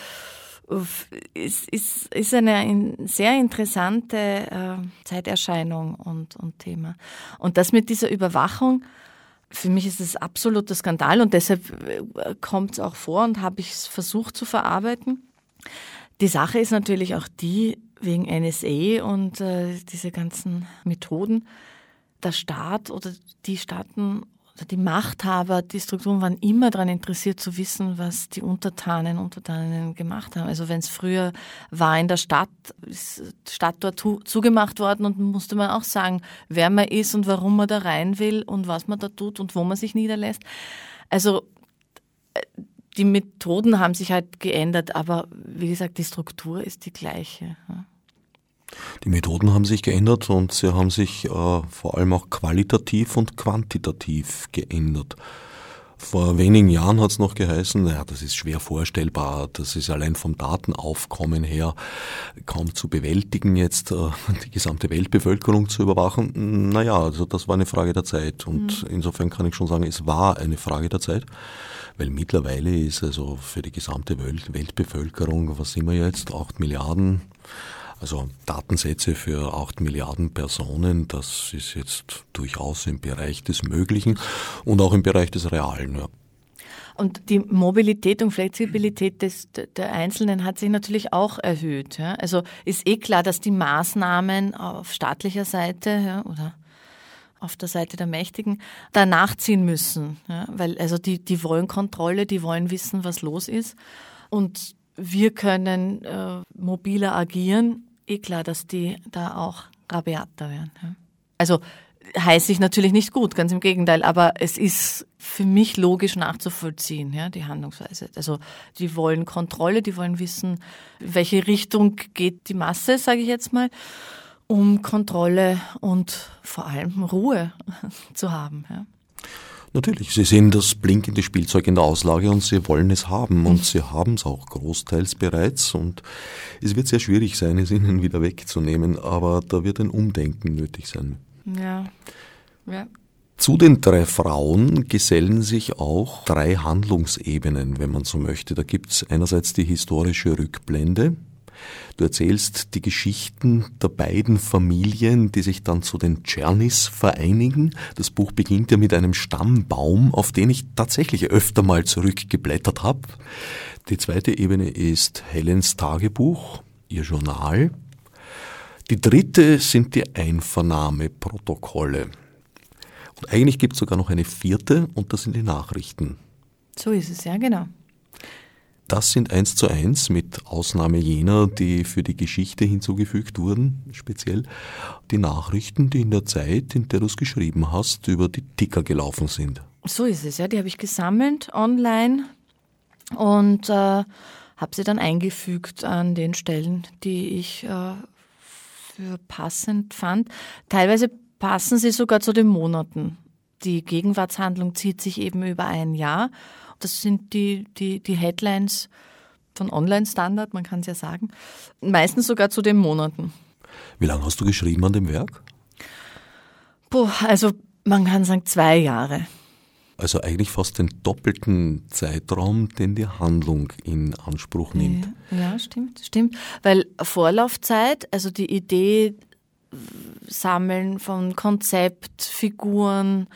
es ist, ist eine sehr interessante äh, Zeiterscheinung und, und Thema. Und das mit dieser Überwachung, für mich ist das absoluter Skandal und deshalb äh, kommt es auch vor und habe ich es versucht zu verarbeiten. Die Sache ist natürlich auch die, wegen NSA und äh, diese ganzen Methoden, der Staat oder die Staaten oder die Machthaber, die Strukturen waren immer daran interessiert zu wissen, was die Untertanen und Untertaninnen gemacht haben. Also wenn es früher war in der Stadt, ist die Stadt dort zugemacht worden und musste man auch sagen, wer man ist und warum man da rein will und was man da tut und wo man sich niederlässt. Also äh, die Methoden haben sich halt geändert, aber wie gesagt, die Struktur ist die gleiche. Die Methoden haben sich geändert und sie haben sich äh, vor allem auch qualitativ und quantitativ geändert. Vor wenigen Jahren hat es noch geheißen, ja, das ist schwer vorstellbar, das ist allein vom Datenaufkommen her kaum zu bewältigen, jetzt äh, die gesamte Weltbevölkerung zu überwachen. Naja, also das war eine Frage der Zeit und mhm. insofern kann ich schon sagen, es war eine Frage der Zeit, weil mittlerweile ist also für die gesamte Welt, Weltbevölkerung, was sind wir jetzt, acht Milliarden, also Datensätze für acht Milliarden Personen, das ist jetzt durchaus im Bereich des Möglichen und auch im Bereich des Realen. Ja. Und die Mobilität und Flexibilität des, der Einzelnen hat sich natürlich auch erhöht. Ja? Also ist eh klar, dass die Maßnahmen auf staatlicher Seite ja, oder auf der Seite der Mächtigen da nachziehen müssen. Ja? Weil also die, die wollen Kontrolle, die wollen wissen, was los ist. Und wir können äh, mobiler agieren, eh klar, dass die da auch rabiater werden. Ja. Also heißt sich natürlich nicht gut, ganz im Gegenteil, aber es ist für mich logisch nachzuvollziehen, ja, die Handlungsweise. Also die wollen Kontrolle, die wollen wissen, welche Richtung geht die Masse, sage ich jetzt mal, um Kontrolle und vor allem Ruhe [LAUGHS] zu haben. Ja. Natürlich, Sie sehen das blinkende Spielzeug in der Auslage und Sie wollen es haben und Sie haben es auch großteils bereits und es wird sehr schwierig sein, es Ihnen wieder wegzunehmen, aber da wird ein Umdenken nötig sein. Ja, ja. Zu den drei Frauen gesellen sich auch drei Handlungsebenen, wenn man so möchte. Da gibt es einerseits die historische Rückblende, Du erzählst die Geschichten der beiden Familien, die sich dann zu den Czernis vereinigen. Das Buch beginnt ja mit einem Stammbaum, auf den ich tatsächlich öfter mal zurückgeblättert habe. Die zweite Ebene ist Helens Tagebuch, ihr Journal. Die dritte sind die Einvernahmeprotokolle. Und eigentlich gibt es sogar noch eine vierte und das sind die Nachrichten. So ist es, ja, genau. Das sind eins zu eins, mit Ausnahme jener, die für die Geschichte hinzugefügt wurden, speziell die Nachrichten, die in der Zeit, in der du es geschrieben hast, über die Ticker gelaufen sind. So ist es, ja. Die habe ich gesammelt online und äh, habe sie dann eingefügt an den Stellen, die ich äh, für passend fand. Teilweise passen sie sogar zu den Monaten. Die Gegenwartshandlung zieht sich eben über ein Jahr das sind die, die, die Headlines von Online-Standard, man kann es ja sagen. Meistens sogar zu den Monaten. Wie lange hast du geschrieben an dem Werk? Puh, also man kann sagen zwei Jahre. Also eigentlich fast den doppelten Zeitraum, den die Handlung in Anspruch nimmt. Ja, ja, stimmt, stimmt. Weil Vorlaufzeit, also die Idee sammeln von Konzept, Figuren,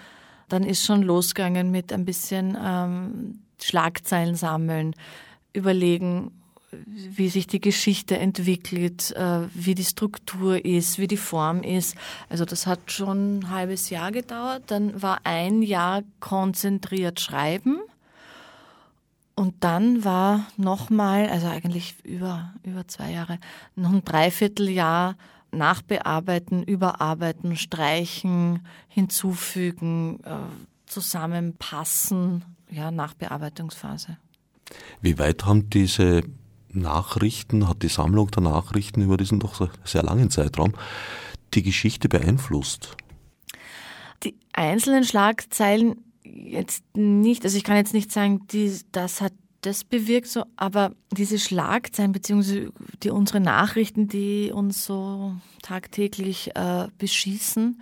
dann ist schon losgegangen mit ein bisschen ähm, Schlagzeilen sammeln, überlegen, wie sich die Geschichte entwickelt, äh, wie die Struktur ist, wie die Form ist. Also das hat schon ein halbes Jahr gedauert. Dann war ein Jahr konzentriert Schreiben. Und dann war nochmal, also eigentlich über, über zwei Jahre, noch ein Dreivierteljahr nachbearbeiten, überarbeiten, streichen, hinzufügen, äh, zusammenpassen, ja, Nachbearbeitungsphase. Wie weit haben diese Nachrichten, hat die Sammlung der Nachrichten über diesen doch sehr langen Zeitraum die Geschichte beeinflusst? Die einzelnen Schlagzeilen jetzt nicht, also ich kann jetzt nicht sagen, die, das hat das bewirkt so, aber diese Schlagzeilen beziehungsweise die, unsere Nachrichten, die uns so tagtäglich äh, beschießen,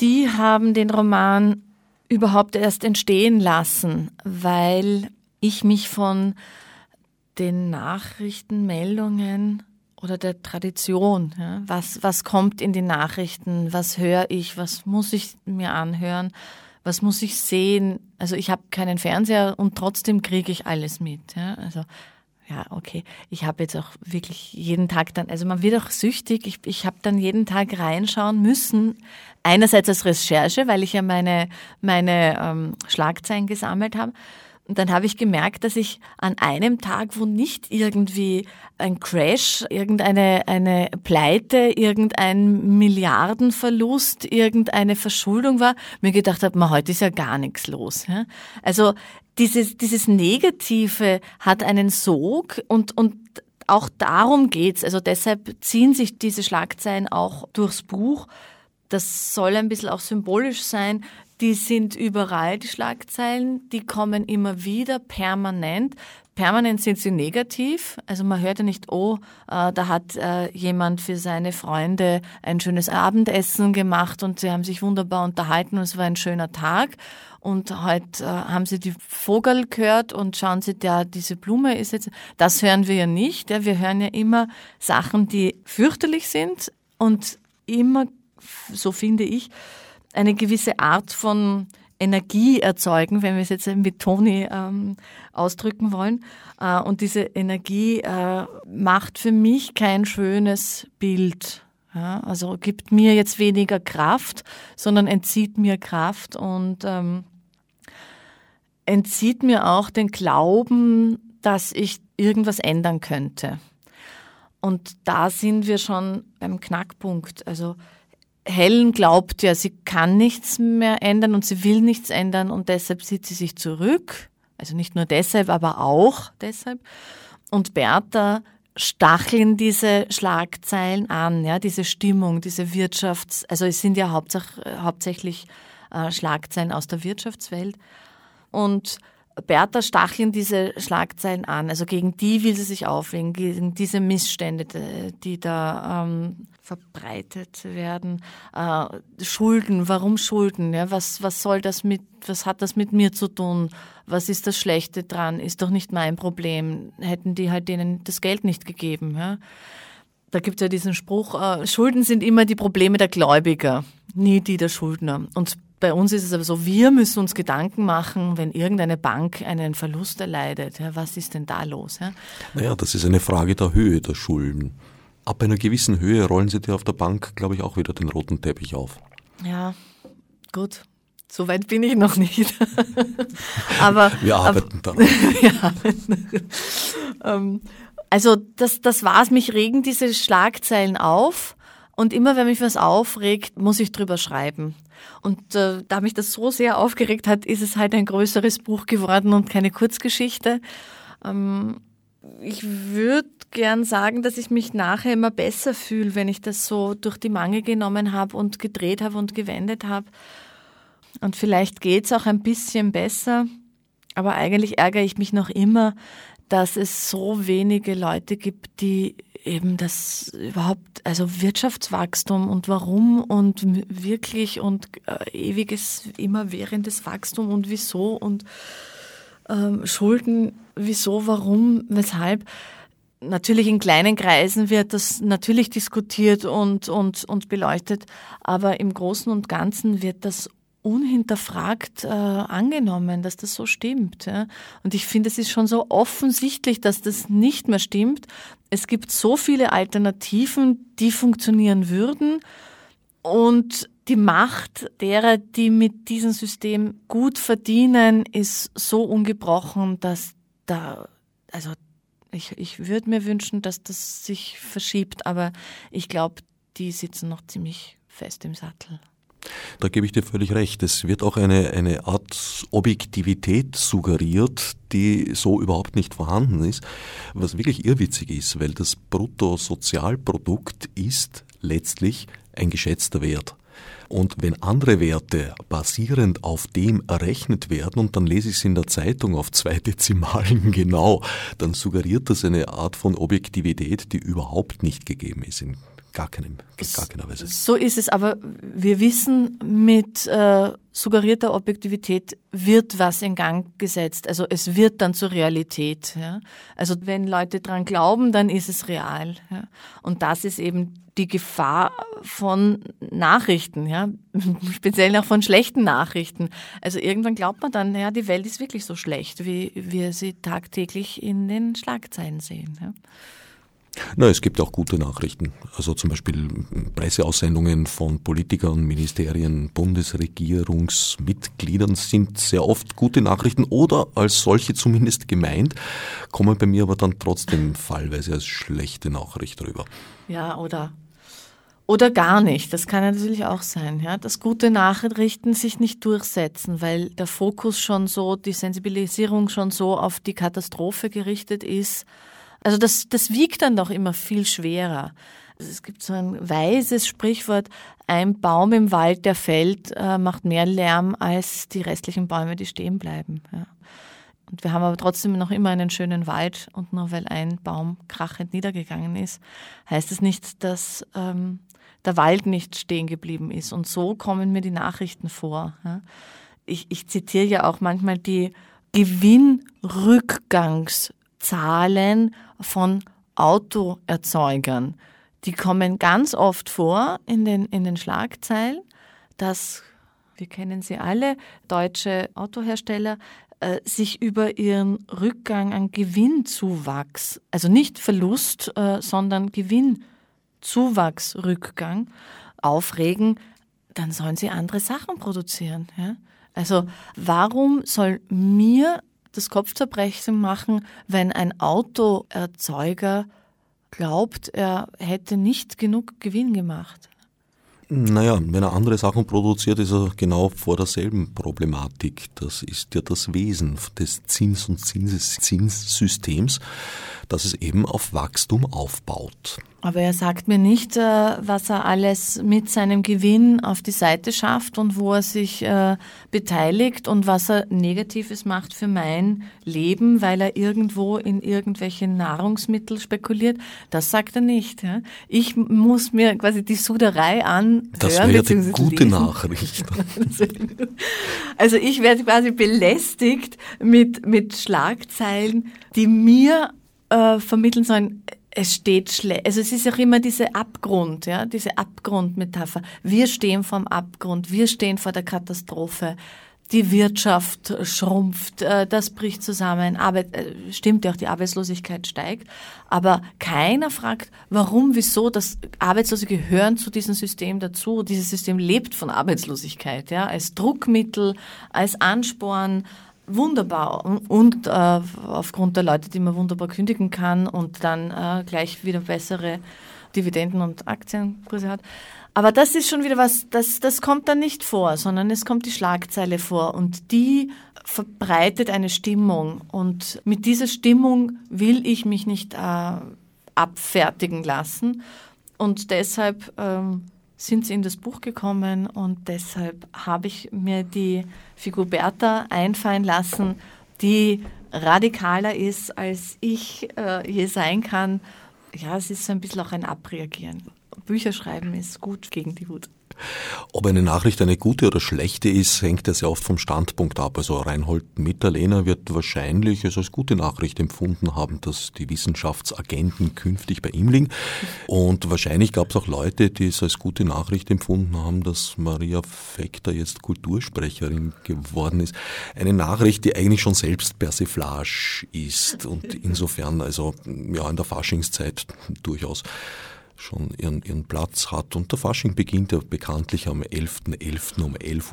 die haben den Roman überhaupt erst entstehen lassen, weil ich mich von den Nachrichtenmeldungen oder der Tradition, ja, was, was kommt in die Nachrichten, was höre ich, was muss ich mir anhören, was muss ich sehen? Also ich habe keinen Fernseher und trotzdem kriege ich alles mit. Ja? Also ja, okay. Ich habe jetzt auch wirklich jeden Tag dann, also man wird auch süchtig. Ich, ich habe dann jeden Tag reinschauen müssen. Einerseits als Recherche, weil ich ja meine, meine ähm, Schlagzeilen gesammelt habe. Und dann habe ich gemerkt, dass ich an einem Tag, wo nicht irgendwie ein Crash, irgendeine eine Pleite, irgendein Milliardenverlust, irgendeine Verschuldung war, mir gedacht habe, man, heute ist ja gar nichts los. Ja? Also dieses, dieses Negative hat einen Sog und, und auch darum geht's. Also deshalb ziehen sich diese Schlagzeilen auch durchs Buch. Das soll ein bisschen auch symbolisch sein die sind überall, die Schlagzeilen, die kommen immer wieder permanent. Permanent sind sie negativ. Also man hört ja nicht, oh, äh, da hat äh, jemand für seine Freunde ein schönes Abendessen gemacht und sie haben sich wunderbar unterhalten und es war ein schöner Tag. Und heute äh, haben sie die Vogel gehört und schauen sie, ja, diese Blume ist jetzt, das hören wir ja nicht. Wir hören ja immer Sachen, die fürchterlich sind und immer, so finde ich, eine gewisse Art von Energie erzeugen, wenn wir es jetzt mit Toni ähm, ausdrücken wollen. Äh, und diese Energie äh, macht für mich kein schönes Bild. Ja, also gibt mir jetzt weniger Kraft, sondern entzieht mir Kraft und ähm, entzieht mir auch den Glauben, dass ich irgendwas ändern könnte. Und da sind wir schon beim Knackpunkt. Also Helen glaubt ja, sie kann nichts mehr ändern und sie will nichts ändern und deshalb zieht sie sich zurück. Also nicht nur deshalb, aber auch deshalb. Und Bertha stacheln diese Schlagzeilen an, ja, diese Stimmung, diese Wirtschafts-, also es sind ja hauptsächlich äh, Schlagzeilen aus der Wirtschaftswelt. Und Bertha stacheln diese Schlagzeilen an. Also gegen die will sie sich auflegen, gegen diese Missstände, die da ähm, verbreitet werden. Äh, Schulden, warum Schulden? Ja, was, was soll das mit, was hat das mit mir zu tun? Was ist das Schlechte dran? Ist doch nicht mein Problem. Hätten die halt denen das Geld nicht gegeben. Ja? Da gibt es ja diesen Spruch, äh, Schulden sind immer die Probleme der Gläubiger, nie die der Schuldner. Und bei uns ist es aber so, wir müssen uns Gedanken machen, wenn irgendeine Bank einen Verlust erleidet. Ja, was ist denn da los? Ja? Naja, das ist eine Frage der Höhe der Schulden. Ab einer gewissen Höhe rollen sie dir auf der Bank, glaube ich, auch wieder den roten Teppich auf. Ja, gut. So weit bin ich noch nicht. [LAUGHS] aber wir arbeiten aber, daran. [LAUGHS] ja, ähm, also das, das war's. Mich regen diese Schlagzeilen auf. Und immer wenn mich was aufregt, muss ich drüber schreiben. Und äh, da mich das so sehr aufgeregt hat, ist es halt ein größeres Buch geworden und keine Kurzgeschichte. Ähm, ich würde gern sagen, dass ich mich nachher immer besser fühle, wenn ich das so durch die Mangel genommen habe und gedreht habe und gewendet habe. Und vielleicht geht's auch ein bisschen besser. Aber eigentlich ärgere ich mich noch immer, dass es so wenige Leute gibt, die eben das überhaupt, also Wirtschaftswachstum und warum und wirklich und äh, ewiges, immerwährendes Wachstum und wieso und ähm, Schulden, wieso, warum, weshalb. Natürlich in kleinen Kreisen wird das natürlich diskutiert und, und, und beleuchtet, aber im Großen und Ganzen wird das unhinterfragt äh, angenommen, dass das so stimmt. Ja? Und ich finde, es ist schon so offensichtlich, dass das nicht mehr stimmt. Es gibt so viele Alternativen, die funktionieren würden. Und die Macht derer, die mit diesem System gut verdienen, ist so ungebrochen, dass da, also ich, ich würde mir wünschen, dass das sich verschiebt, aber ich glaube, die sitzen noch ziemlich fest im Sattel. Da gebe ich dir völlig recht. Es wird auch eine, eine Art Objektivität suggeriert, die so überhaupt nicht vorhanden ist, was wirklich irrwitzig ist, weil das Bruttosozialprodukt ist letztlich ein geschätzter Wert. Und wenn andere Werte basierend auf dem errechnet werden, und dann lese ich es in der Zeitung auf zwei Dezimalen [LAUGHS] genau, dann suggeriert das eine Art von Objektivität, die überhaupt nicht gegeben ist in gar, keinem, gar keiner Weise. So ist es, aber wir wissen, mit äh, suggerierter Objektivität wird was in Gang gesetzt. Also es wird dann zur Realität. Ja? Also wenn Leute dran glauben, dann ist es real. Ja? Und das ist eben die Gefahr von Nachrichten, ja, [LAUGHS] speziell auch von schlechten Nachrichten. Also irgendwann glaubt man dann, ja, die Welt ist wirklich so schlecht, wie wir sie tagtäglich in den Schlagzeilen sehen. Ja. Na, es gibt auch gute Nachrichten. Also zum Beispiel Presseaussendungen von Politikern, Ministerien, Bundesregierungsmitgliedern sind sehr oft gute Nachrichten oder als solche zumindest gemeint, kommen bei mir aber dann trotzdem fallweise als schlechte Nachricht rüber. Ja, oder oder gar nicht. Das kann natürlich auch sein, ja, dass gute Nachrichten sich nicht durchsetzen, weil der Fokus schon so, die Sensibilisierung schon so auf die Katastrophe gerichtet ist also das, das wiegt dann doch immer viel schwerer. Es gibt so ein weises Sprichwort, ein Baum im Wald, der fällt, äh, macht mehr Lärm als die restlichen Bäume, die stehen bleiben. Ja. Und wir haben aber trotzdem noch immer einen schönen Wald und nur weil ein Baum krachend niedergegangen ist, heißt es nicht, dass ähm, der Wald nicht stehen geblieben ist. Und so kommen mir die Nachrichten vor. Ja. Ich, ich zitiere ja auch manchmal die Gewinnrückgangszahlen von Autoerzeugern. Die kommen ganz oft vor in den, in den Schlagzeilen, dass, wir kennen sie alle, deutsche Autohersteller äh, sich über ihren Rückgang an Gewinnzuwachs, also nicht Verlust, äh, sondern Gewinnzuwachsrückgang aufregen, dann sollen sie andere Sachen produzieren. Ja? Also warum soll mir das Kopfzerbrechen machen, wenn ein Autoerzeuger glaubt, er hätte nicht genug Gewinn gemacht? Naja, wenn er andere Sachen produziert, ist er genau vor derselben Problematik. Das ist ja das Wesen des Zins- und Zinssystems, dass es eben auf Wachstum aufbaut. Aber er sagt mir nicht, äh, was er alles mit seinem Gewinn auf die Seite schafft und wo er sich äh, beteiligt und was er Negatives macht für mein Leben, weil er irgendwo in irgendwelche Nahrungsmittel spekuliert. Das sagt er nicht. Ich muss mir quasi die Suderei anhören. Das wäre die gute lesen. Nachricht. [LAUGHS] also ich werde quasi belästigt mit, mit Schlagzeilen, die mir äh, vermitteln sollen, es steht schlecht. Also es ist auch immer diese Abgrund, ja, diese Abgrundmetapher. Wir stehen vorm Abgrund, wir stehen vor der Katastrophe. Die Wirtschaft schrumpft, äh, das bricht zusammen. Arbeit, äh, stimmt ja auch, die Arbeitslosigkeit steigt. Aber keiner fragt, warum, wieso. Das Arbeitslose gehören zu diesem System dazu. Dieses System lebt von Arbeitslosigkeit, ja, als Druckmittel, als Ansporn, wunderbar. Und, äh, aufgrund der Leute, die man wunderbar kündigen kann und dann äh, gleich wieder bessere Dividenden und Aktienkurse hat. Aber das ist schon wieder was, das, das kommt dann nicht vor, sondern es kommt die Schlagzeile vor und die verbreitet eine Stimmung. Und mit dieser Stimmung will ich mich nicht äh, abfertigen lassen. Und deshalb ähm, sind sie in das Buch gekommen und deshalb habe ich mir die Figur Bertha einfallen lassen, die radikaler ist, als ich äh, je sein kann. Ja, es ist so ein bisschen auch ein Abreagieren. Bücher schreiben ist gut gegen die Wut. Ob eine Nachricht eine gute oder schlechte ist, hängt ja sehr oft vom Standpunkt ab. Also Reinhold Mitterlehner wird wahrscheinlich es als gute Nachricht empfunden haben, dass die Wissenschaftsagenten künftig bei ihm liegen. Und wahrscheinlich gab es auch Leute, die es als gute Nachricht empfunden haben, dass Maria Fekter jetzt Kultursprecherin geworden ist. Eine Nachricht, die eigentlich schon selbst Persiflage ist und insofern also ja in der Faschingszeit durchaus schon ihren, ihren Platz hat. Und der Fasching beginnt ja bekanntlich am 11.11. .11. um 11.11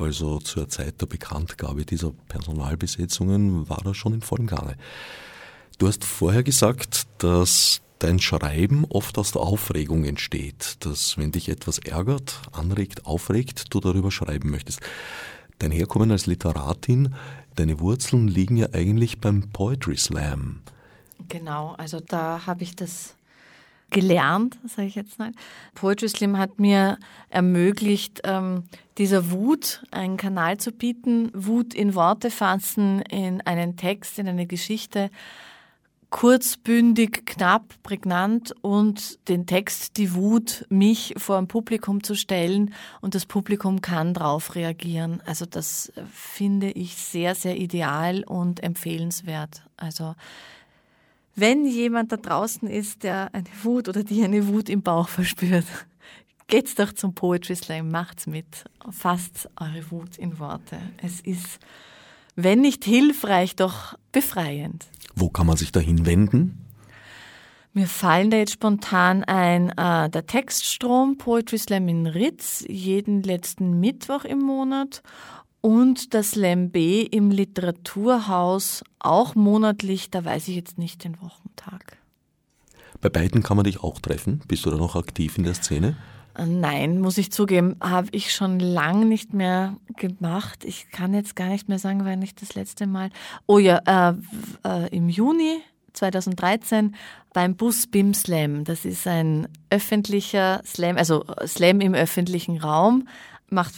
Uhr, also zur Zeit der Bekanntgabe dieser Personalbesetzungen war er schon in vollem Gange. Du hast vorher gesagt, dass dein Schreiben oft aus der Aufregung entsteht, dass wenn dich etwas ärgert, anregt, aufregt, du darüber schreiben möchtest. Dein Herkommen als Literatin, deine Wurzeln liegen ja eigentlich beim Poetry Slam. Genau, also da habe ich das gelernt, sage ich jetzt mal. Poetry Slim hat mir ermöglicht, ähm, dieser Wut einen Kanal zu bieten, Wut in Worte fassen, in einen Text, in eine Geschichte, kurzbündig, knapp, prägnant und den Text, die Wut, mich vor ein Publikum zu stellen und das Publikum kann darauf reagieren. Also das finde ich sehr, sehr ideal und empfehlenswert. Also wenn jemand da draußen ist, der eine Wut oder die eine Wut im Bauch verspürt, [LAUGHS] geht's doch zum Poetry Slam, macht's mit, fasst eure Wut in Worte. Es ist, wenn nicht hilfreich, doch befreiend. Wo kann man sich dahin wenden? Mir fallen da jetzt spontan ein, äh, der Textstrom, Poetry Slam in Ritz, jeden letzten Mittwoch im Monat und das Lembe im Literaturhaus auch monatlich, da weiß ich jetzt nicht den Wochentag. Bei beiden kann man dich auch treffen. Bist du da noch aktiv in der Szene? Äh, nein, muss ich zugeben, habe ich schon lang nicht mehr gemacht. Ich kann jetzt gar nicht mehr sagen, wann ich das letzte Mal. Oh ja, äh, äh, im Juni 2013 beim Bus BIM Slam. Das ist ein öffentlicher Slam, also Slam im öffentlichen Raum. Macht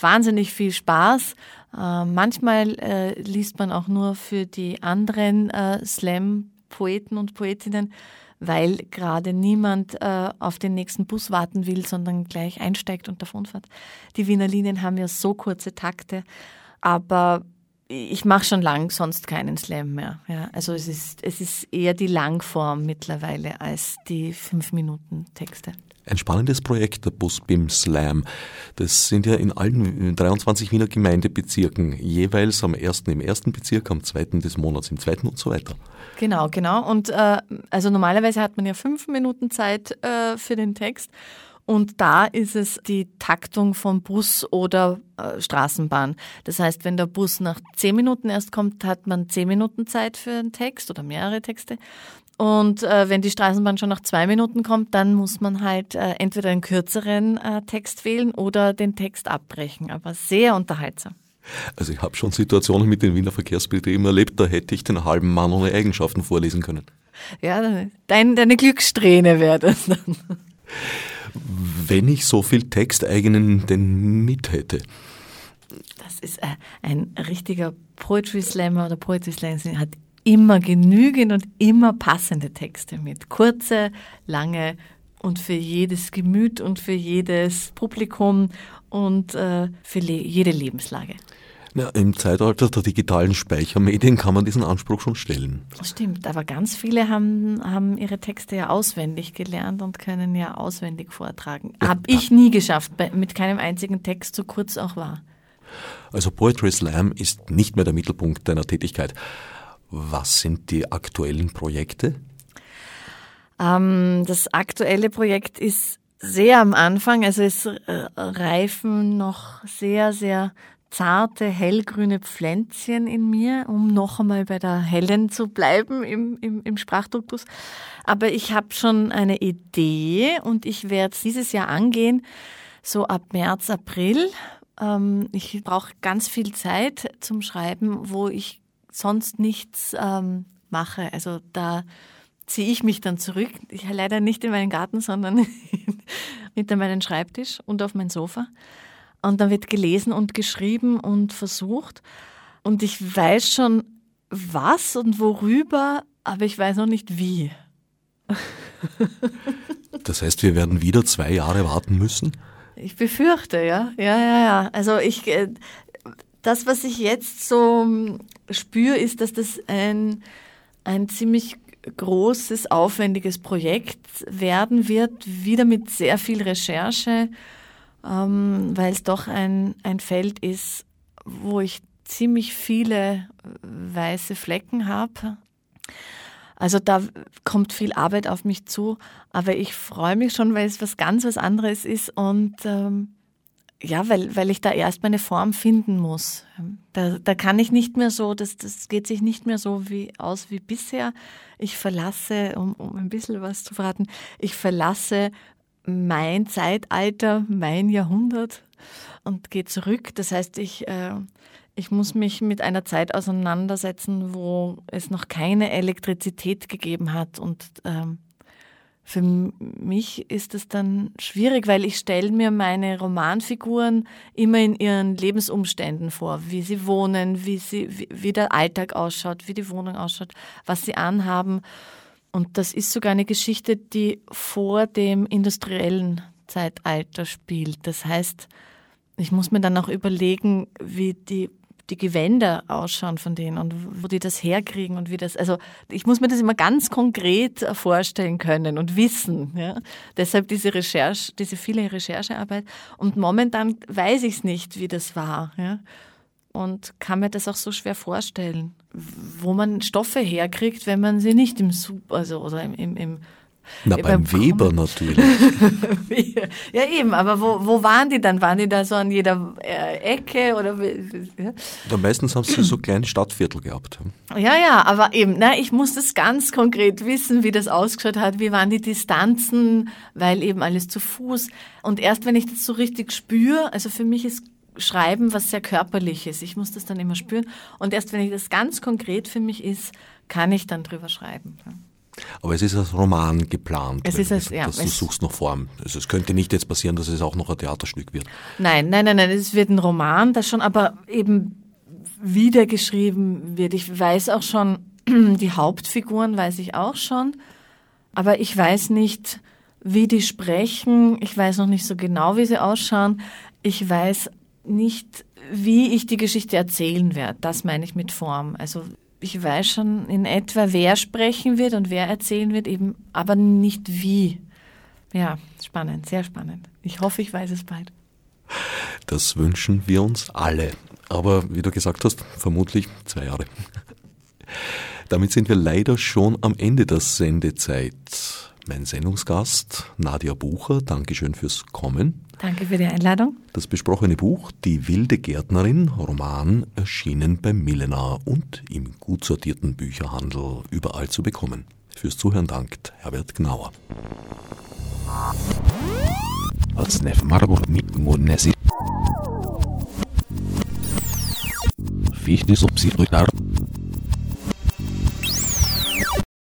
wahnsinnig viel Spaß. Äh, manchmal äh, liest man auch nur für die anderen äh, Slam-Poeten und Poetinnen, weil gerade niemand äh, auf den nächsten Bus warten will, sondern gleich einsteigt und davonfährt. Die Wiener Linien haben ja so kurze Takte, aber ich mache schon lang sonst keinen Slam mehr. Ja, also es ist, es ist eher die Langform mittlerweile als die fünf Minuten Texte. Ein spannendes Projekt, der Bus BIM Slam. Das sind ja in allen 23 Wiener Gemeindebezirken jeweils am ersten im ersten Bezirk, am zweiten des Monats im zweiten und so weiter. Genau, genau. Und äh, also normalerweise hat man ja fünf Minuten Zeit äh, für den Text. Und da ist es die Taktung von Bus oder äh, Straßenbahn. Das heißt, wenn der Bus nach zehn Minuten erst kommt, hat man zehn Minuten Zeit für einen Text oder mehrere Texte. Und äh, wenn die Straßenbahn schon nach zwei Minuten kommt, dann muss man halt äh, entweder einen kürzeren äh, Text wählen oder den Text abbrechen. Aber sehr unterhaltsam. Also ich habe schon Situationen mit den Wiener Verkehrsbetrieben erlebt, da hätte ich den halben Mann ohne Eigenschaften vorlesen können. Ja, dein, deine Glückssträhne wäre das dann. Wenn ich so viel Texteigenen denn mit hätte. Das ist äh, ein richtiger Poetry Slammer oder Poetry Slammer hat immer genügend und immer passende Texte mit. Kurze, lange und für jedes Gemüt und für jedes Publikum und äh, für le jede Lebenslage. Ja, Im Zeitalter der digitalen Speichermedien kann man diesen Anspruch schon stellen. Das stimmt, aber ganz viele haben, haben ihre Texte ja auswendig gelernt und können ja auswendig vortragen. Ja, Habe ich nie geschafft, mit keinem einzigen Text, so kurz auch war. Also Poetry Slam ist nicht mehr der Mittelpunkt deiner Tätigkeit. Was sind die aktuellen Projekte? Ähm, das aktuelle Projekt ist sehr am Anfang, also es äh, reifen noch sehr, sehr zarte, hellgrüne Pflänzchen in mir, um noch einmal bei der Hellen zu bleiben im, im, im Sprachduktus. Aber ich habe schon eine Idee und ich werde es dieses Jahr angehen, so ab März, April. Ähm, ich brauche ganz viel Zeit zum Schreiben, wo ich sonst nichts ähm, mache. Also da ziehe ich mich dann zurück. Ich leider nicht in meinen Garten, sondern [LAUGHS] hinter meinen Schreibtisch und auf mein Sofa. Und dann wird gelesen und geschrieben und versucht. Und ich weiß schon, was und worüber, aber ich weiß noch nicht wie. [LAUGHS] das heißt, wir werden wieder zwei Jahre warten müssen? Ich befürchte, ja. Ja, ja, ja. Also ich, äh, das, was ich jetzt so hm, spüre, ist, dass das ein, ein ziemlich großes, aufwendiges Projekt werden wird, wieder mit sehr viel Recherche, ähm, weil es doch ein, ein Feld ist, wo ich ziemlich viele weiße Flecken habe. Also da kommt viel Arbeit auf mich zu, aber ich freue mich schon, weil es was ganz was anderes ist und ähm, ja, weil, weil ich da erst meine Form finden muss. Da, da kann ich nicht mehr so, das, das geht sich nicht mehr so wie aus wie bisher. Ich verlasse, um, um ein bisschen was zu verraten, ich verlasse mein Zeitalter, mein Jahrhundert und gehe zurück. Das heißt, ich, äh, ich muss mich mit einer Zeit auseinandersetzen, wo es noch keine Elektrizität gegeben hat und ähm, für mich ist es dann schwierig, weil ich stelle mir meine Romanfiguren immer in ihren Lebensumständen vor, wie sie wohnen, wie, sie, wie, wie der Alltag ausschaut, wie die Wohnung ausschaut, was sie anhaben. Und das ist sogar eine Geschichte, die vor dem industriellen Zeitalter spielt. Das heißt, ich muss mir dann auch überlegen, wie die die Gewänder ausschauen von denen und wo die das herkriegen und wie das, also ich muss mir das immer ganz konkret vorstellen können und wissen. Ja? Deshalb diese Recherche, diese viele Recherchearbeit. Und momentan weiß ich es nicht, wie das war. Ja? Und kann mir das auch so schwer vorstellen, wo man Stoffe herkriegt, wenn man sie nicht im Super, also oder im, im, im na, beim, beim Weber natürlich. [LAUGHS] ja, eben, aber wo, wo waren die dann? Waren die da so an jeder äh, Ecke? Oder, ja? ja, meistens haben sie so kleine Stadtviertel gehabt. Ja, ja, aber eben, na, ich muss das ganz konkret wissen, wie das ausgeschaut hat, wie waren die Distanzen, weil eben alles zu Fuß. Und erst wenn ich das so richtig spüre, also für mich ist schreiben was sehr körperliches. Ich muss das dann immer spüren. Und erst wenn ich das ganz konkret für mich ist, kann ich dann drüber schreiben. Aber es ist als Roman geplant. Es ist als, ja, dass du suchst noch Form. Also es könnte nicht jetzt passieren, dass es auch noch ein Theaterstück wird. Nein, nein, nein, nein. Es wird ein Roman, das schon, aber eben wiedergeschrieben wird. Ich weiß auch schon, [CLEARS THROAT] die Hauptfiguren weiß ich auch schon. Aber ich weiß nicht, wie die sprechen. Ich weiß noch nicht so genau, wie sie ausschauen. Ich weiß nicht, wie ich die Geschichte erzählen werde. Das meine ich mit Form. Also ich weiß schon in etwa, wer sprechen wird und wer erzählen wird, eben, aber nicht wie. Ja, spannend, sehr spannend. Ich hoffe, ich weiß es bald. Das wünschen wir uns alle. Aber wie du gesagt hast, vermutlich zwei Jahre. [LAUGHS] Damit sind wir leider schon am Ende der Sendezeit. Mein Sendungsgast Nadia Bucher, Dankeschön fürs Kommen. Danke für die Einladung. Das besprochene Buch Die wilde Gärtnerin, Roman, erschienen beim Millenar und im gut sortierten Bücherhandel überall zu bekommen. Fürs Zuhören dankt Herbert Gnauer. Als Nef Marburg mit Monesi. Fichte subsidiar.